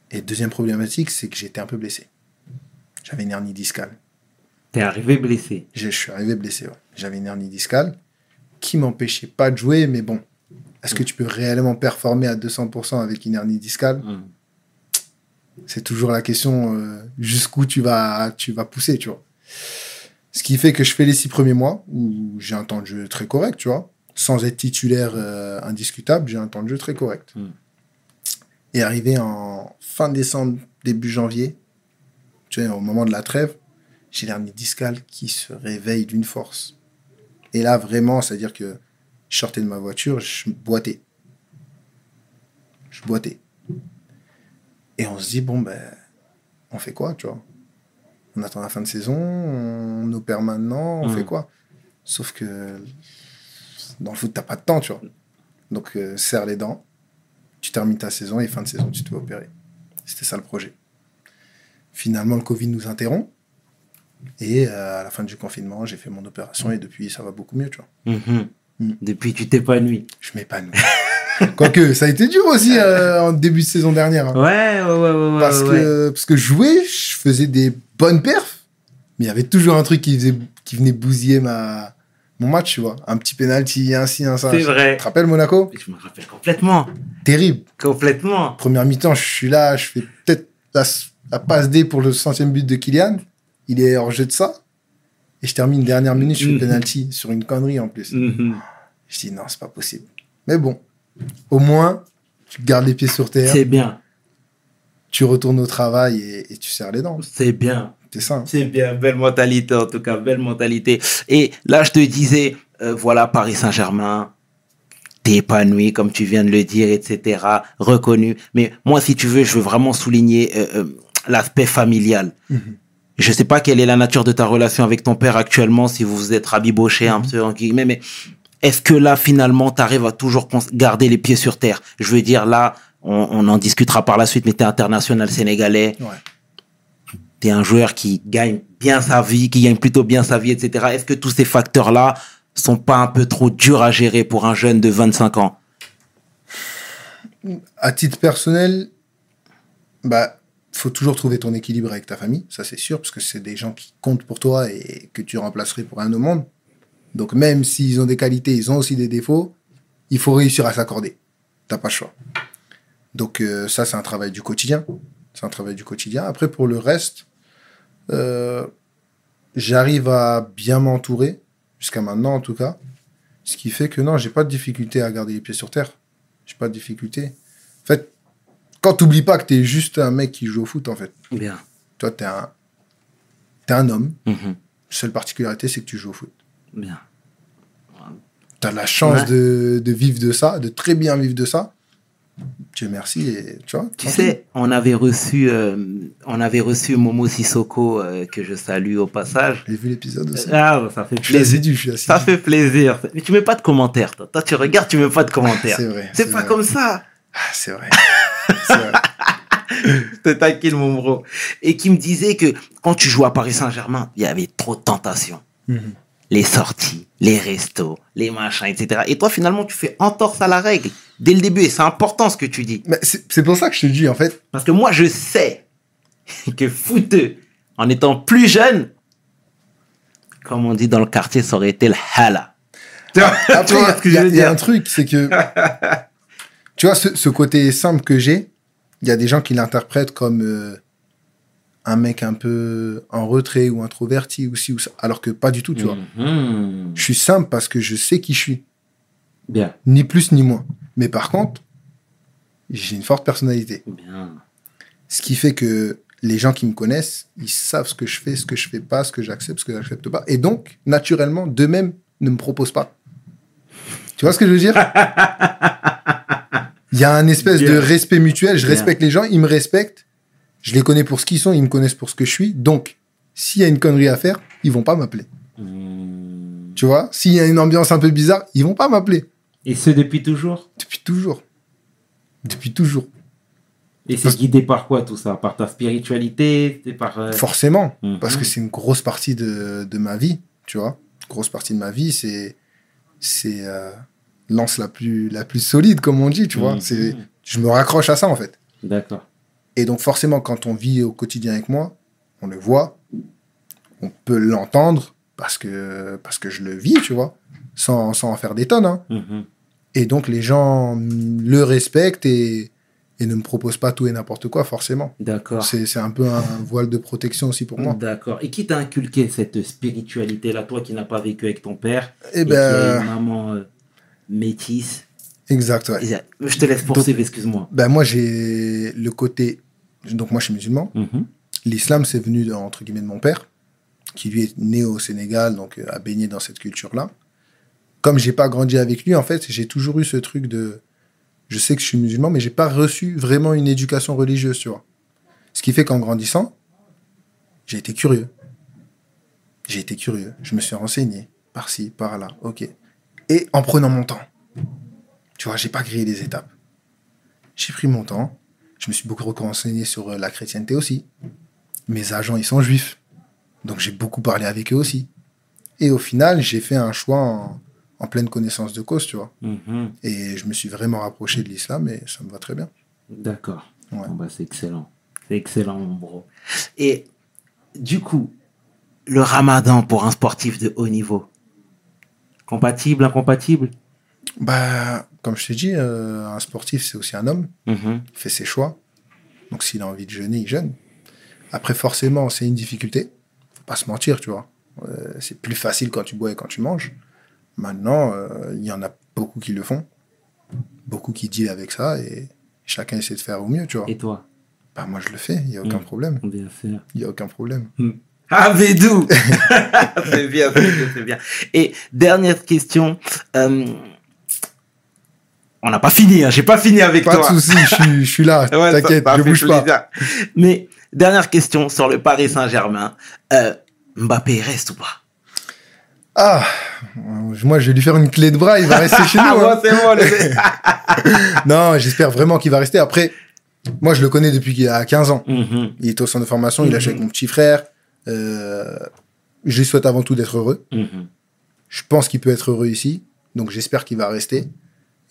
Et deuxième problématique, c'est que j'étais un peu blessé. J'avais une hernie discale. T'es arrivé blessé. Je, je suis arrivé blessé. ouais. J'avais une hernie discale qui m'empêchait pas de jouer, mais bon, est-ce que tu peux réellement performer à 200% avec une hernie discale Mhm. C'est toujours la question euh, jusqu'où tu vas, tu vas pousser, tu vois. Ce qui fait que je fais les six premiers mois où j'ai un temps de jeu très correct, tu vois. Sans être titulaire euh, indiscutable, j'ai un temps de jeu très correct. Mm. Et arrivé en fin décembre, début janvier, tu vois, au moment de la trêve, j'ai l'hernie discale qui se réveille d'une force. Et là, vraiment, c'est-à-dire que je sortais de ma voiture, je boitais. Je boitais. Et on se dit, bon, ben, on fait quoi, tu vois? On attend la fin de saison, on opère maintenant, on fait quoi? Sauf que dans le foot, t'as pas de temps, tu vois. Donc, euh, serre les dents, tu termines ta saison et fin de saison, tu te fais opérer. C'était ça le projet. Finalement, le Covid nous interrompt. Et euh, à la fin du confinement, j'ai fait mon opération et depuis, ça va beaucoup mieux, tu vois. Mhm. Mm. Depuis, tu t'épanouis. Je m'épanouis. *laughs* Quoique, ça a été dur aussi euh, en début de saison dernière. hein. Ouais, ouais, ouais, ouais. parce, ouais, que, parce que jouer, je faisais des bonnes perfs, mais il y avait toujours un truc qui, faisait, qui venait bousiller ma, mon match, tu vois. Un petit penalty, un ci, un ça. C'est Tu vrai. te rappelles Monaco? Je me rappelle complètement. Terrible. Complètement. Première mi-temps, je suis là, je fais peut-être la, la passe D pour le centième but de Kylian. Il est hors jeu de ça. Et je termine dernière minute, je fais Mhm. penalty sur une connerie en plus. Mhm. Je dis non, c'est pas possible. Mais bon, au moins, tu gardes les pieds sur terre, C'est bien. tu retournes au travail et, et tu serres les dents. C'est bien. C'est ça. C'est bien, belle mentalité en tout cas, belle mentalité. Et là, je te disais, euh, voilà, Paris Saint-Germain, t'es épanoui, comme tu viens de le dire, etc., reconnu. Mais moi, si tu veux, je veux vraiment souligner euh, euh, l'aspect familial. Mhm. Je sais pas quelle est la nature de ta relation avec ton père actuellement, si vous vous êtes rabiboché un peu, en guillemets, mais est-ce que là, finalement, tu arrives à toujours garder les pieds sur terre? Je veux dire, là, on, on en discutera par la suite, mais tu es international sénégalais, Ouais. tu es un joueur qui gagne bien sa vie, qui gagne plutôt bien sa vie, etc. Est-ce que tous ces facteurs-là sont pas un peu trop durs à gérer pour un jeune de 25 ans? À titre personnel, bah, faut toujours trouver ton équilibre avec ta famille, ça c'est sûr, parce que c'est des gens qui comptent pour toi et que tu remplacerais pour rien au monde. Donc même s'ils ont des qualités, ils ont aussi des défauts, il faut réussir à s'accorder. T'as pas le choix. Donc euh, ça c'est un travail du quotidien. C'est un travail du quotidien. Après pour le reste, euh, j'arrive à bien m'entourer. jusqu'à maintenant en tout cas. Ce qui fait que non, j'ai pas de difficulté à garder les pieds sur terre. J'ai pas de difficulté. En fait, quand t'oublies pas que t'es juste un mec qui joue au foot, en fait. Bien. Toi, t'es un, t'es un homme. Mhm. Seule particularité, c'est que tu joues au foot. Bien. T'as la chance Ouais. de, de vivre de ça, de très bien vivre de ça. Dieu merci et tu vois. Tu sais, on avait reçu, euh, on avait reçu Momo Sissoko, euh, que je salue au passage. J'ai vu l'épisode aussi. Ah, ça fait plaisir. je. Ça fait plaisir. Mais tu mets pas de commentaires, toi. Toi, tu regardes, tu mets pas de commentaires. C'est vrai. C'est pas vrai. comme ça. Ah, c'est vrai. c'est vrai. *laughs* Je te taquine, mon bro. Et qui me disait que quand tu joues à Paris Saint-Germain, il y avait trop de tentations. Mhm. Les sorties, les restos, les machins, etc. Et toi, finalement, tu fais entorse à la règle dès le début. Et c'est important ce que tu dis. Mais c'est pour ça que je te dis, en fait, Parce que moi, je sais *laughs* que footeux, en étant plus jeune, comme on dit dans le quartier, ça aurait été le hala. Tu *laughs* Après, vois ce que il y, je a- veux il y a dire? un truc, c'est que. *laughs* tu vois, ce, ce côté simple que j'ai, il y a des gens qui l'interprètent comme euh, un mec un peu en retrait ou introverti ou ci ou ça. Alors que pas du tout, tu vois. Mhm. Je suis simple parce que je sais qui je suis. Bien, Ni plus ni moins. Mais par contre, j'ai une forte personnalité. bien. Ce qui fait que les gens qui me connaissent, ils savent ce que je fais, ce que je fais pas, ce que j'accepte, ce que j'accepte pas. Et donc, naturellement, d'eux-mêmes ne me proposent pas. Tu vois ce que je veux dire? *laughs* Il y a un espèce de respect mutuel. Je Bien. respecte les gens, ils me respectent. Je les connais pour ce qu'ils sont, ils me connaissent pour ce que je suis. Donc, s'il y a une connerie à faire, ils vont pas m'appeler. Mhm. Tu vois S'il y a une ambiance un peu bizarre, ils vont pas m'appeler. Et ce depuis toujours? Depuis toujours. Depuis toujours. Et c'est guidé par quoi tout ça? Par ta spiritualité par. euh, Forcément. Mhm. Parce que c'est une grosse partie de, de ma vie, tu vois. Grosse partie de ma vie, c'est c'est euh, lance la plus la plus solide, comme on dit, tu vois. Mhm. C'est je me raccroche à ça en fait. D'accord. Et donc forcément, quand on vit au quotidien avec moi, on le voit, on peut l'entendre parce que parce que je le vis, tu vois, sans, sans en faire des tonnes. hein. Mhm. Et donc les gens le respectent et, et ne me proposent pas tout et n'importe quoi, forcément. D'accord. C'est un peu un voile de protection aussi pour moi. D'accord. Et qui t'a inculqué cette spiritualité-là, toi qui n'as pas vécu avec ton père Eh et qui a ben, une maman euh, métisse? Exact, ouais. Euh, Je te laisse poursuivre, excuse-moi. Ben moi, j'ai le côté. Donc, moi, je suis musulman. Mhm. L'islam, c'est venu, de- entre guillemets, de mon père, qui lui est né au Sénégal, donc euh, a baigné dans cette culture-là. Comme j'ai pas grandi avec lui, en fait, j'ai toujours eu ce truc de. Je sais que je suis musulman, mais j'ai pas reçu vraiment une éducation religieuse, tu vois. Ce qui fait qu'en grandissant, j'ai été curieux. J'ai été curieux. Je me suis renseigné par-ci, par-là. Ok. Et en prenant mon temps. Tu vois, j'ai pas grillé les étapes. J'ai pris mon temps. Je me suis beaucoup renseigné sur euh, la chrétienté aussi. Mes agents, ils sont juifs. Donc j'ai beaucoup parlé avec eux aussi. Et au final, j'ai fait un choix en, en pleine connaissance de cause, tu vois. Mhm. Et je me suis vraiment rapproché de l'islam et ça me va très bien. D'accord. Ouais. Bon, bah, c'est excellent. C'est excellent, mon bro. Et du coup, le ramadan pour un sportif de haut niveau, compatible, incompatible? Bah, comme je t'ai dit, euh, un sportif, c'est aussi un homme. Mhm. Il fait ses choix. Donc s'il a envie de jeûner, il jeûne. Après, forcément, c'est une difficulté. Faut pas se mentir, tu vois. Euh, c'est plus facile quand tu bois et quand tu manges. Maintenant, euh, il y en a beaucoup qui le font. Beaucoup qui deal avec ça et chacun essaie de faire au mieux, tu vois. Et toi? Bah, moi, je le fais, il n'y a aucun Mm. problème. Bien sûr. Il n'y a aucun problème. Ah, Védou *laughs* *laughs* C'est bien, c'est bien, c'est bien. Et dernière question. euh, on n'a pas fini, hein, j'ai pas fini avec Pas toi. de souci, je suis- je suis là, *laughs* Ouais, t'inquiète, je bouge pas. Mais dernière question sur le Paris Saint-Germain. Euh, Mbappé reste ou pas? Ah, moi, je vais lui faire une clé de bras, il va rester chez *laughs* nous. Hein. c'est bon. le- *laughs* Non, j'espère vraiment qu'il va rester. Après, moi, je le connais depuis qu'il a 15 ans. Mhm, Il est au centre de formation, il a Mhm. joué avec mon petit frère. Euh, je lui souhaite avant tout d'être heureux. mhm. Je pense qu'il peut être heureux ici, donc j'espère qu'il va rester.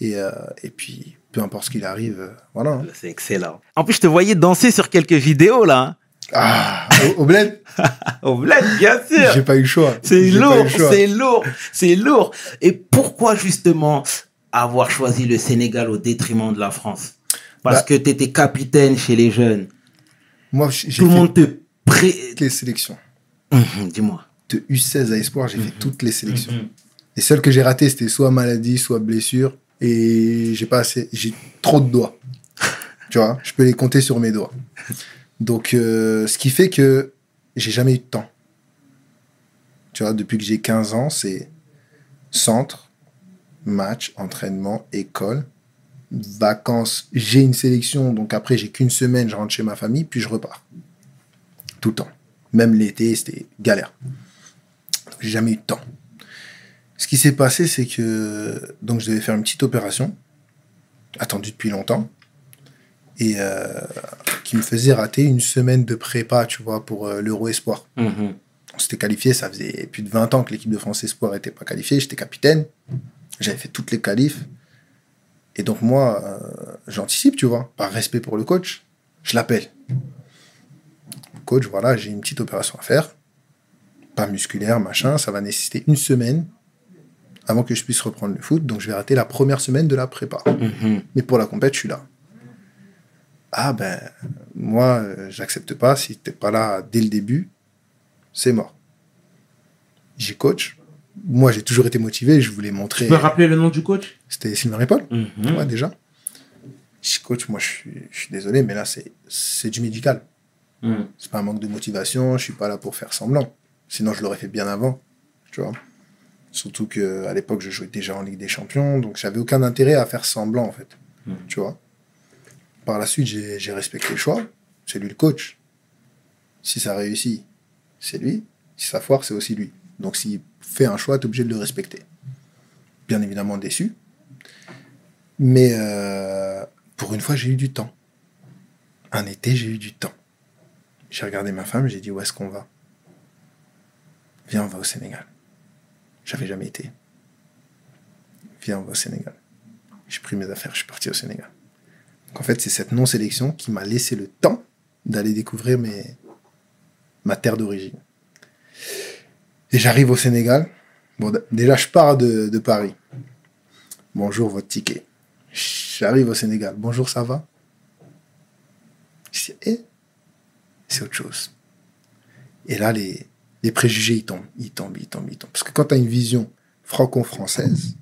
Et, euh, et puis, peu importe ce qu'il arrive, euh, voilà. hein. C'est excellent. En plus, je te voyais danser sur quelques vidéos là. hein. Ah, au, au bled, *laughs* Au bled, bien sûr. j'ai pas eu le choix. C'est lourd, c'est lourd, c'est lourd. Et pourquoi justement avoir choisi le Sénégal au détriment de la France? Parce Bah- que tu étais capitaine chez les jeunes. Moi, j'ai Tout le monde te pré... toutes les sélections. Hum, Dis-moi. de U16 à Espoir, j'ai fait Mhm. toutes les sélections. Mhm. Les seules que j'ai ratées, c'était soit maladie, soit blessure. Et j'ai pas assez, j'ai trop de doigts. *laughs* tu vois, je peux les compter sur mes doigts. Donc, euh, ce qui fait que j'ai jamais eu de temps. Tu vois, depuis que j'ai 15 ans, c'est centre, match, entraînement, école, vacances. J'ai une sélection, donc après, j'ai qu'une semaine, je rentre chez ma famille, puis je repars. Tout le temps. Même l'été, c'était galère. J'ai jamais eu de temps. Ce qui s'est passé, c'est que donc je devais faire une petite opération, attendue depuis longtemps, et euh, qui me faisait rater une semaine de prépa, tu vois, pour euh, l'Euro Espoir. Mhm. On s'était qualifié, ça faisait plus de 20 ans que l'équipe de France Espoir n'était pas qualifiée, j'étais capitaine, j'avais fait toutes les qualifs. Et donc moi, euh, j'anticipe, tu vois, par respect pour le coach, je l'appelle. Coach, voilà, j'ai une petite opération à faire, pas musculaire, machin, ça va nécessiter une semaine avant que je puisse reprendre le foot, donc je vais rater la première semaine de la prépa. Mhm. Mais pour la compète, je suis là. Ah ben, moi, euh, j'accepte pas. Si t'es pas là dès le début, c'est mort. J'ai coach. Moi, j'ai toujours été motivé. Je voulais montrer. Tu peux rappeler le nom du coach? C'était Sylvain Ripoll, Mhm. ouais, déjà. Je coach, moi, je suis, je suis désolé, mais là, c'est du médical. Mhm. C'est pas un manque de motivation. Je suis pas là pour faire semblant. Sinon, je l'aurais fait bien avant. Tu vois. Surtout que à l'époque, je jouais déjà en Ligue des Champions, donc j'avais aucun intérêt à faire semblant, en fait. Mhm. Tu vois? Par la suite, j'ai j'ai respecté le choix. C'est lui le coach. Si ça réussit, c'est lui. Si ça foire, c'est aussi lui. Donc, s'il fait un choix, tu es obligé de le respecter. Bien évidemment déçu. Mais euh, pour une fois, j'ai eu du temps. Un été, j'ai eu du temps. J'ai regardé ma femme, j'ai dit où est-ce qu'on va? Viens, on va au Sénégal. J'avais jamais été. Viens, on va au Sénégal. J'ai pris mes affaires, je suis parti au Sénégal. Donc, en fait, c'est cette non-sélection qui m'a laissé le temps d'aller découvrir mes... ma terre d'origine. Et j'arrive au Sénégal. Bon, déjà, je pars de, de Paris. Bonjour, votre ticket. J'arrive au Sénégal. Bonjour, ça va? Je dis, eh, c'est autre chose. Et là, les, les préjugés, ils tombent, ils tombent, ils tombent, ils tombent. Parce que quand tu as une vision franco-française,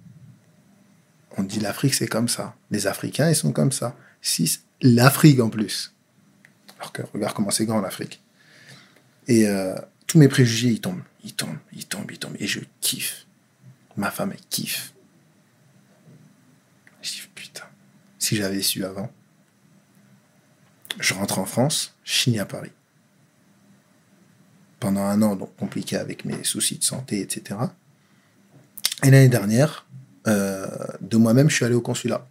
on dit l'Afrique, c'est comme ça. Les Africains, ils sont comme ça. Si, l'Afrique en plus. Alors que regarde comment c'est grand l'Afrique. Et euh, tous mes préjugés, ils tombent, ils tombent, ils tombent, ils tombent. Et je kiffe. Ma femme, elle kiffe. Je dis, putain, si j'avais su avant, je rentre en France, je à Paris. Pendant un an, donc compliqué avec mes soucis de santé, etc. Et l'année dernière, euh, de moi-même, je suis allé au consulat.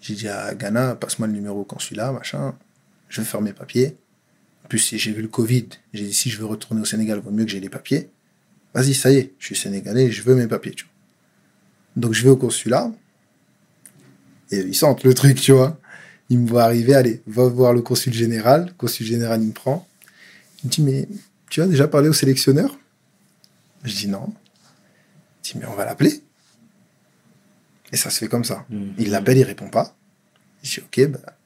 J'ai dit à Ghana, passe-moi le numéro au consulat, machin. Je vais faire mes papiers. En plus, si j'ai vu le Covid, j'ai dit si je veux retourner au Sénégal, il vaut mieux que j'ai les papiers. Vas-y, ça y est, je suis sénégalais, je veux mes papiers, tu vois. Donc je vais au consulat. Et ils sentent le truc, tu vois. Ils me voient arriver, allez, va voir le consul général. Le consul général, il me prend. Il me dit, mais tu as déjà parlé au sélectionneur? Je dis non. Il dit, mais on va l'appeler. Et ça se fait comme ça. Mhm. Il l'appelle, il répond pas. Je dis, ok, bah,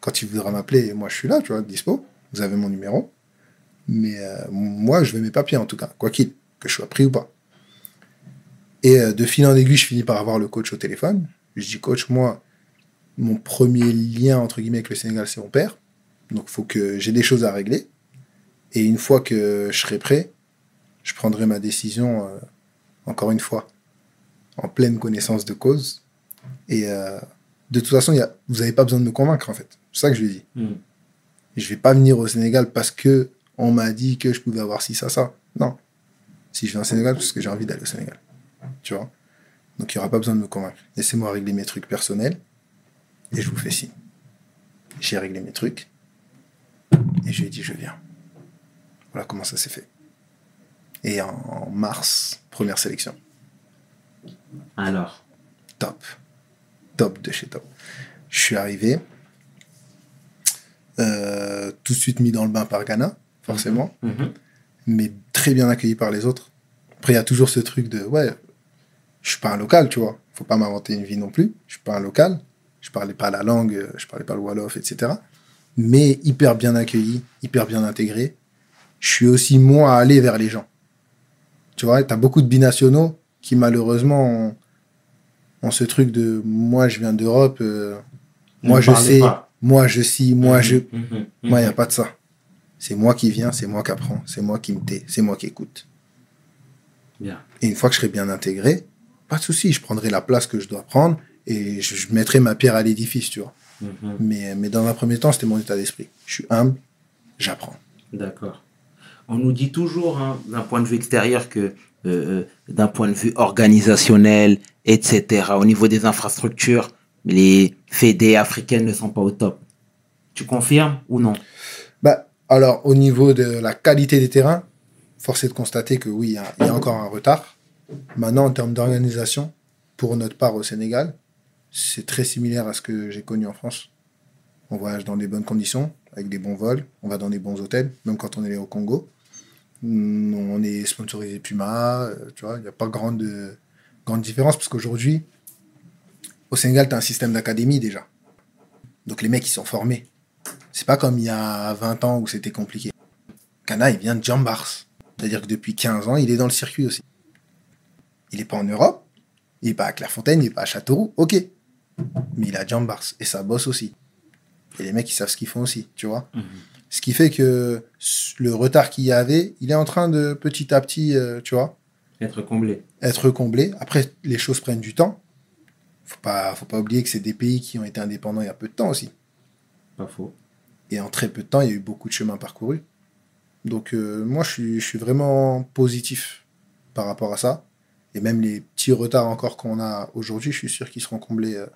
quand il voudra m'appeler, moi je suis là, tu vois, dispo. Vous avez mon numéro. Mais euh, moi, je veux mes papiers en tout cas, quoi qu'il, que je sois pris ou pas. Et euh, de fil en aiguille, je finis par avoir le coach au téléphone. Je dis, coach, moi, mon premier lien, entre guillemets, avec le Sénégal, c'est mon père. Donc, il faut que j'ai des choses à régler. Et une fois que je serai prêt, je prendrai ma décision, euh, encore une fois, en pleine connaissance de cause. Et euh, de toute façon, il y a, vous n'avez pas besoin de me convaincre, en fait. C'est ça que je lui ai dit. Mhm. Je vais pas venir au Sénégal parce que on m'a dit que je pouvais avoir ci, ça, ça. Non. Si je viens au Sénégal, c'est parce que j'ai envie d'aller au Sénégal. Tu vois? Donc, il n'y aura pas besoin de me convaincre. Laissez-moi régler mes trucs personnels et je vous fais signe. J'ai réglé mes trucs et je lui ai dit, je viens. Voilà comment ça s'est fait. Et en, en mars, première sélection. Alors. Top. Top de chez top. Je suis arrivé. euh, tout de suite mis dans le bain par Ghana, forcément. Mhm. mais très bien accueilli par les autres. Après, il y a toujours ce truc de, ouais, je suis pas un local, tu vois. Faut pas m'inventer une vie non plus. Je suis pas un local. Je parlais pas la langue, je parlais pas le Wolof, etc. Mais hyper bien accueilli, hyper bien intégré. Je suis aussi moi à aller vers les gens. Tu vois, tu as beaucoup de binationaux qui malheureusement ont, ont ce truc de moi je viens d'Europe, euh, moi je parlez sais, pas. moi je suis, moi je. Moi, il n'y a pas de ça. C'est moi qui viens, c'est moi qui apprends, c'est moi qui me tais, c'est moi qui écoute. Bien. Et une fois que je serai bien intégré, pas de souci, je prendrai la place que je dois prendre et je, je mettrai ma pierre à l'édifice, tu vois. Mais, mais dans un premier temps, c'était mon état d'esprit. Je suis humble, j'apprends. D'accord. On nous dit toujours, hein, d'un point de vue extérieur, que euh, euh, d'un point de vue organisationnel, etc., au niveau des infrastructures, les fédés africaines ne sont pas au top. Tu confirmes ou non? Bah, alors, au niveau de la qualité des terrains, force est de constater que oui, il y a- il y, a encore un retard. Maintenant, en termes d'organisation, pour notre part au Sénégal, c'est très similaire à ce que j'ai connu en France. On voyage dans des bonnes conditions, avec des bons vols, on va dans des bons hôtels, même quand on est au Congo. On est sponsorisé Puma, euh, tu vois, il n'y a pas grande, grande différence, parce qu'aujourd'hui, au Sénégal, tu as un système d'académie déjà. Donc les mecs, ils sont formés. C'est pas comme il y a 20 ans où c'était compliqué. Kana, il vient de Jambars. C'est-à-dire que depuis 15 ans, il est dans le circuit aussi. Il n'est pas en Europe, il n'est pas à Clairefontaine, il n'est pas à Châteauroux, ok. Mais il à Jambars et ça bosse aussi. Et les mecs, ils savent ce qu'ils font aussi, tu vois. Ce qui fait que le retard qu'il y avait, il est en train de petit à petit, euh, tu vois, Être comblé. être comblé. Après, les choses prennent du temps. Faut pas, faut pas oublier que c'est des pays qui ont été indépendants il y a peu de temps aussi. Pas faux. Et en très peu de temps, il y a eu beaucoup de chemin parcouru. Donc euh, moi, je suis, je suis vraiment positif par rapport à ça. Et même les petits retards encore qu'on a aujourd'hui, je suis sûr qu'ils seront comblés euh,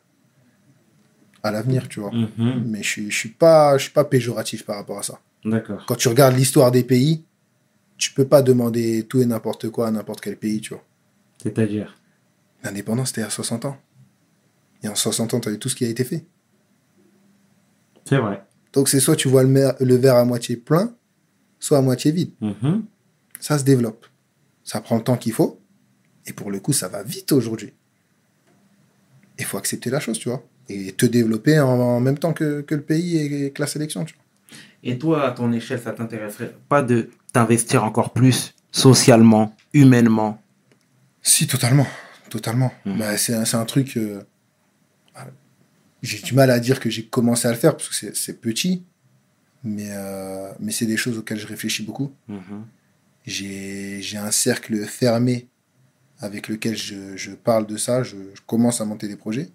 à l'avenir, tu vois. Mhm. Mais je je suis pas, je suis pas péjoratif par rapport à ça. D'accord. Quand tu regardes l'histoire des pays, tu peux pas demander tout et n'importe quoi à n'importe quel pays, tu vois. C'est-à-dire L'indépendance, c'était à 60 ans. Et en 60 ans, tu as vu tout ce qui a été fait. C'est vrai. Donc c'est soit tu vois le verre à moitié plein, soit à moitié vide. Mhm. Ça se développe. Ça prend le temps qu'il faut. Et pour le coup, ça va vite aujourd'hui. Il faut accepter la chose, tu vois. Et te développer en, en même temps que, que le pays et que la sélection, tu vois. Et toi, à ton échelle, ça t'intéresserait pas de t'investir encore plus socialement, humainement? Si, totalement. Totalement. Mhm. Bah, c'est un, truc... euh, ah, j'ai du mal à dire que j'ai commencé à le faire parce que c'est- petit. Mais, euh, mais c'est des choses auxquelles je réfléchis beaucoup. Mhm. J'ai j'ai un cercle fermé avec lequel je, je parle de ça. Je, je commence à monter des projets.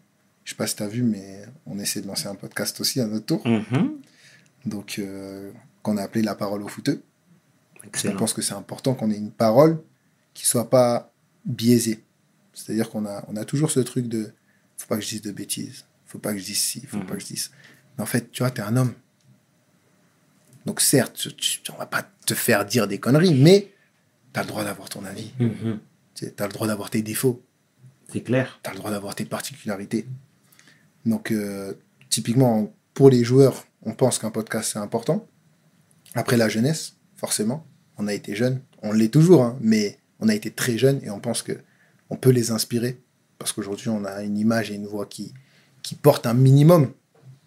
Je sais pas si tu as vu, mais on essaie de lancer un podcast aussi à notre tour. Mhm. Donc, euh, qu'on a appelé La parole au footeux. Je Excellent. pense que c'est important qu'on ait une parole qui soit pas biaisée. C'est-à-dire qu'on a, on a toujours ce truc de faut pas que je dise de bêtises, faut pas que je dise ci, faut Mhm. pas que je dise. Mais en fait, tu vois, tu es un homme. Donc, certes, tu- on va pas te faire dire des conneries, mais tu as le droit d'avoir ton avis. Mhm. Tu as le droit d'avoir tes défauts. C'est clair. tu as le droit d'avoir tes particularités. Donc, euh, typiquement, pour les joueurs, on pense qu'un podcast, c'est important. Après la jeunesse, forcément, on a été jeune, on l'est toujours, hein, mais on a été très jeune et on pense que on peut les inspirer parce qu'aujourd'hui, on a une image et une voix qui, qui porte un minimum.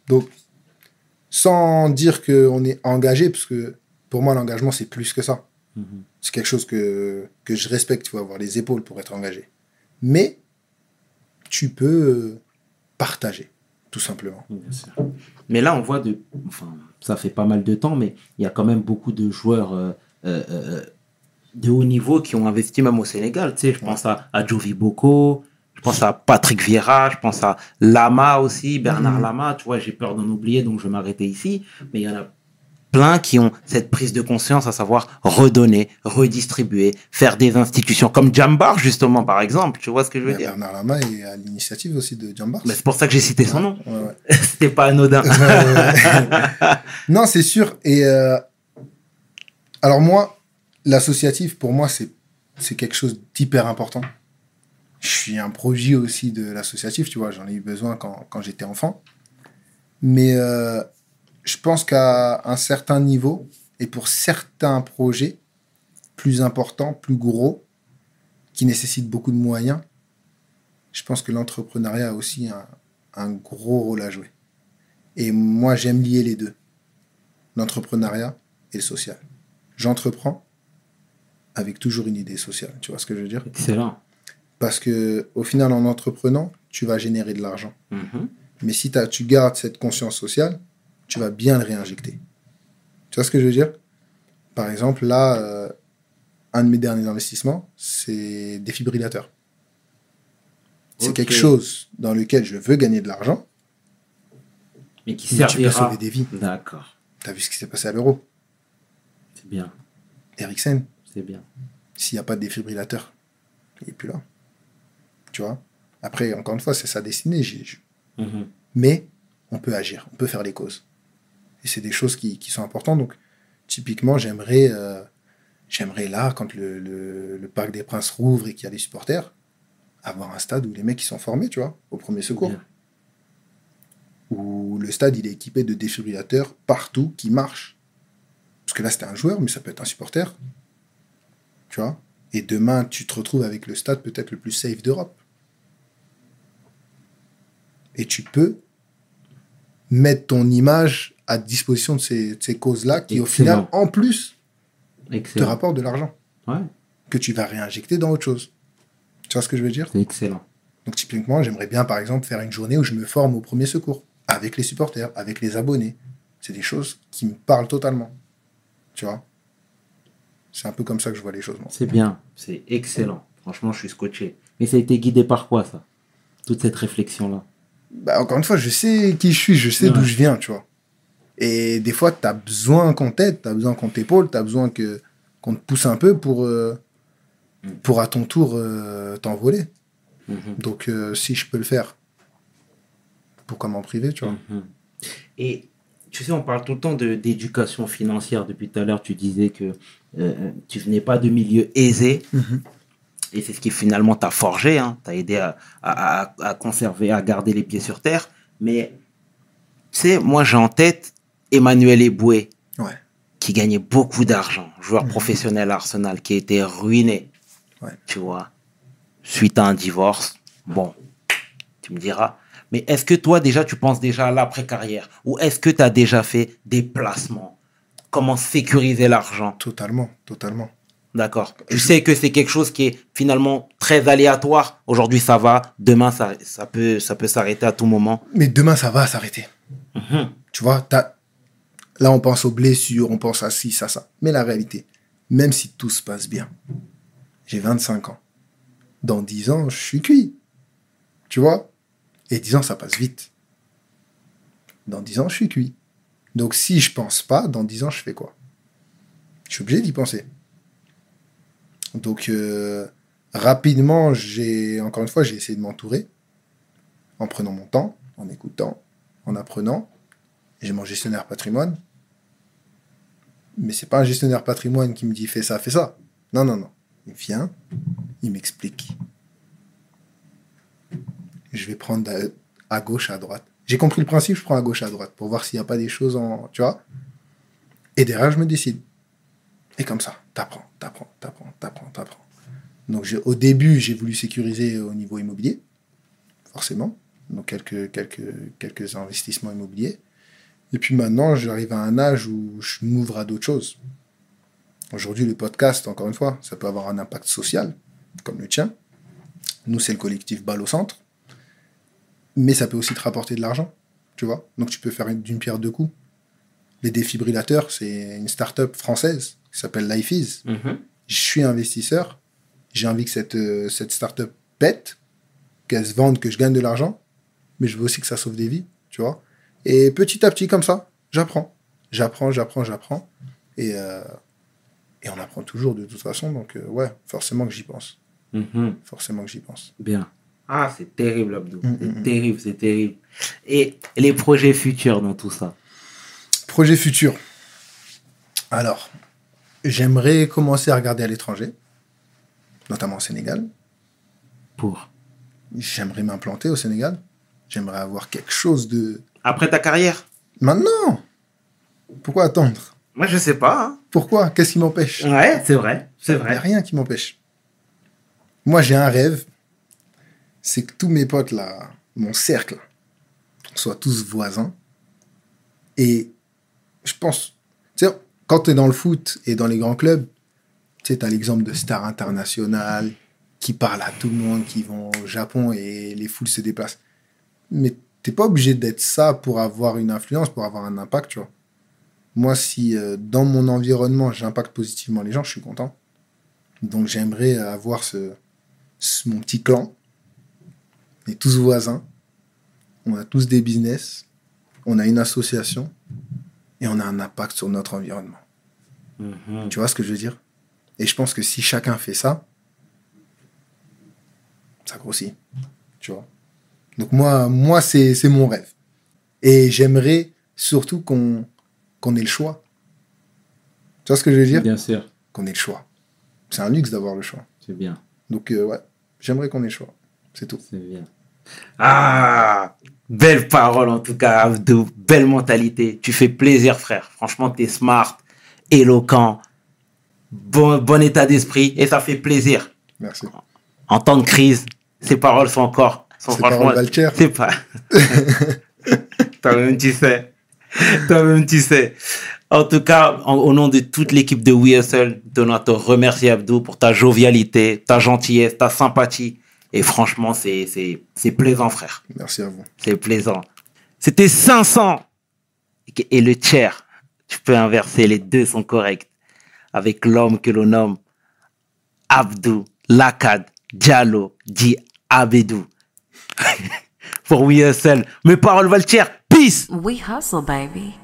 Donc, sans dire qu'on est engagé, parce que pour moi, l'engagement, c'est plus que ça. Mhm. C'est quelque chose que, que je respecte, il faut avoir les épaules pour être engagé. Mais tu peux euh, partager, tout simplement. Mais là, on voit de. Enfin, ça fait pas mal de temps, mais il y a quand même beaucoup de joueurs euh, euh, euh, de haut niveau qui ont investi même au Sénégal. Tu sais, je pense à, à Jovi Boko, je pense à Patrick Vieira, je pense à Lama aussi, Bernard Mhm. Lama. Tu vois, j'ai peur d'en oublier, donc je vais m'arrêter ici. Mais il y en a plein qui ont cette prise de conscience, à savoir redonner, redistribuer, faire des institutions comme Jambar, justement, par exemple. Tu vois ce que je veux Mais dire? Bernard Lama est à l'initiative aussi de Jambars. Mais C'est pour ça que j'ai cité son nom. Ouais, ouais. *laughs* C'était pas anodin. *laughs* non, c'est sûr. Et euh, alors moi, l'associatif, pour moi, c'est c'est quelque chose d'hyper important. Je suis un produit aussi de l'associatif, tu vois, j'en ai eu besoin quand, quand j'étais enfant. Mais euh, je pense qu'à un certain niveau, et pour certains projets plus importants, plus gros, qui nécessitent beaucoup de moyens, je pense que l'entrepreneuriat a aussi un, un gros rôle à jouer. Et moi, j'aime lier les deux, l'entrepreneuriat et le social. J'entreprends avec toujours une idée sociale. Tu vois ce que je veux dire? Excellent. Parce que au final, en entreprenant, tu vas générer de l'argent. Mhm. Mais si tu gardes cette conscience sociale, tu vas bien le réinjecter. Tu vois ce que je veux dire? Par exemple, là, euh, un de mes derniers investissements, c'est des fibrillateurs. C'est quelque chose dans lequel je veux gagner de l'argent, Mais qui mais tu peux servira. sauver des vies. D'accord. Tu as vu ce qui s'est passé à l'euro? C'est bien. Ericsson, C'est bien. s'il n'y a pas de défibrillateur, il n'est plus là. Tu vois? Après, encore une fois, c'est sa destinée. Mhm. Mais on peut agir, on peut faire les causes. Et c'est des choses qui, qui sont importantes. Donc, typiquement, j'aimerais, euh, j'aimerais là, quand le, le- le Parc des Princes rouvre et qu'il y a des supporters, avoir un stade où les mecs ils sont formés, tu vois, au premier secours. Bien. Où le stade il est équipé de défibrillateurs partout qui marchent. Parce que là, c'était un joueur, mais ça peut être un supporter. Tu vois? Et demain, tu te retrouves avec le stade peut-être le plus safe d'Europe. Et tu peux mettre ton image à disposition de ces, de ces causes-là qui, au final, en plus, te rapportent de l'argent Ouais, que tu vas réinjecter dans autre chose. Tu vois ce que je veux dire? Excellent. Donc, typiquement, j'aimerais bien, par exemple, faire une journée où je me forme au premier secours, avec les supporters, avec les abonnés. C'est des choses qui me parlent totalement. Tu vois? C'est un peu comme ça que je vois les choses. C'est bien. C'est excellent. Franchement, je suis scotché. Mais ça a été guidé par quoi, ça? Toute cette réflexion-là? Bah, encore une fois, je sais qui je suis, je sais d'où je viens, tu vois. Et des fois, tu as besoin qu'on t'aide, tu as besoin qu'on t'épaule, tu as besoin que, qu'on te pousse un peu pour, euh, Mm. pour à ton tour euh, t'envoler. Mhm. Donc, euh, si je peux le faire, pourquoi m'en priver, tu vois? Mhm. Et tu sais, on parle tout le temps de- d'éducation financière. Depuis tout à l'heure, tu disais que tu venais pas de milieu aisé. Mhm. Et c'est ce qui finalement t'a forgé, hein, t'a aidé à- à- à conserver, à garder les pieds sur terre. Mais tu sais, moi j'ai en tête Emmanuel Eboué, Ouais. qui gagnait beaucoup d'argent, joueur Mhm. professionnel à Arsenal, qui a été ruiné, Ouais. tu vois, suite à un divorce. Bon, tu me diras. Mais est-ce que toi déjà tu penses déjà à l'après-carrière? Ou est-ce que tu as déjà fait des placements? Comment sécuriser l'argent? Totalement, totalement. D'accord. Tu sais que c'est quelque chose qui est finalement très aléatoire. Aujourd'hui, ça va. Demain, ça, ça peut, ça peut s'arrêter à tout moment. Mais demain, ça va s'arrêter. Mhm. Tu vois, t'as- là, on pense aux blessures, on pense à ci, ça, ça. Mais la réalité, même si tout se passe bien, j'ai 25 ans. Dans 10 ans, je suis cuit. Tu vois? Et 10 ans, ça passe vite. Dans 10 ans, je suis cuit. Donc, si je pense pas, dans 10 ans, je fais quoi? Je suis obligé d'y penser. Donc, euh, rapidement, j'ai, encore une fois, j'ai essayé de m'entourer en prenant mon temps, en écoutant, en apprenant. J'ai mon gestionnaire patrimoine. Mais c'est pas un gestionnaire patrimoine qui me dit fais ça, fais ça. Non, non, non. Il vient, il m'explique. Je vais prendre à, gauche, à droite. J'ai compris le principe, je prends à gauche, à droite pour voir s'il n'y a pas des choses en. Tu vois Et derrière, je me décide. Et comme ça, t'apprends, t'apprends, t'apprends, t'apprends, t'apprends. Donc au début, j'ai voulu sécuriser au niveau immobilier, forcément. Donc quelques, quelques, quelques investissements immobiliers. Et puis maintenant, j'arrive à un âge où je m'ouvre à d'autres choses. Aujourd'hui, le podcast, encore une fois, ça peut avoir un impact social, comme le tien. Nous, c'est le collectif Balle au centre. Mais ça peut aussi te rapporter de l'argent, tu vois. Donc tu peux faire une- d'une pierre deux coups. Les défibrillateurs, c'est une start-up française qui s'appelle LifeEase Mhm. je suis investisseur, j'ai envie que cette, euh, cette start-up pète, qu'elle se vende, que je gagne de l'argent, mais je veux aussi que ça sauve des vies, tu vois. Et petit à petit, comme ça, j'apprends. J'apprends, j'apprends, j'apprends. Et, euh, et on apprend toujours de toute façon, donc euh, ouais, forcément que j'y pense. Mhm. Forcément que j'y pense. Bien. Ah, c'est terrible, Abdou. Mm, c'est mm, mm. terrible, c'est terrible. Et les projets futurs dans tout ça? Projet futur. Alors, j'aimerais commencer à regarder à l'étranger, notamment au Sénégal. pour? J'aimerais m'implanter au Sénégal. J'aimerais avoir quelque chose de... Après ta carrière Maintenant Pourquoi attendre? Moi, je sais pas. hein. Pourquoi? Qu'est-ce qui m'empêche? Ouais, c'est vrai. C'est Il n'y a vrai. rien qui m'empêche. Moi, j'ai un rêve, c'est que tous mes potes, là, mon cercle, soient tous voisins. Et je pense, tu sais, quand tu es dans le foot et dans les grands clubs, Tu sais, t'as l'exemple de stars internationales qui parlent à tout le monde, qui vont au Japon et les foules se déplacent. Mais t'es pas obligé d'être ça pour avoir une influence, pour avoir un impact, tu vois. Moi, si euh, dans mon environnement, j'impacte positivement les gens, je suis content. Donc j'aimerais avoir ce, ce- mon petit clan. On est tous voisins. On a tous des business. On a une association. Et on a un impact sur notre environnement. Mhm. Tu vois ce que je veux dire? Et je pense que si chacun fait ça, ça grossit. Tu vois? Donc moi, moi c'est c'est mon rêve. Et j'aimerais surtout qu'on qu'on ait le choix. Tu vois ce que je veux dire? Bien sûr, Qu'on ait le choix. C'est un luxe d'avoir le choix. c'est bien. Donc euh, ouais, j'aimerais qu'on ait le choix. C'est tout. C'est bien. Ah, belle parole en tout cas, Abdou. Belle mentalité. Tu fais plaisir, frère. Franchement, t'es smart, éloquent, bon, bon état d'esprit et ça fait plaisir. Merci. En temps de crise, ces paroles sont encore, franchement, c'est pas. *laughs* Toi-même, tu sais. Toi-même, tu sais. En tout cas, en- au nom de toute l'équipe de donnons te remercier, Abdou, pour ta jovialité, ta gentillesse, ta sympathie. Et franchement, c'est, c'est, c'est plaisant, frère. Merci à vous. C'est plaisant. C'était 500. Et le tiers, tu peux inverser, les deux sont corrects. Avec l'homme que l'on nomme Abdou Lakad Diallo dit Abedou. Pour We Hustle, mes paroles valent tiers. Peace! We hustle, baby.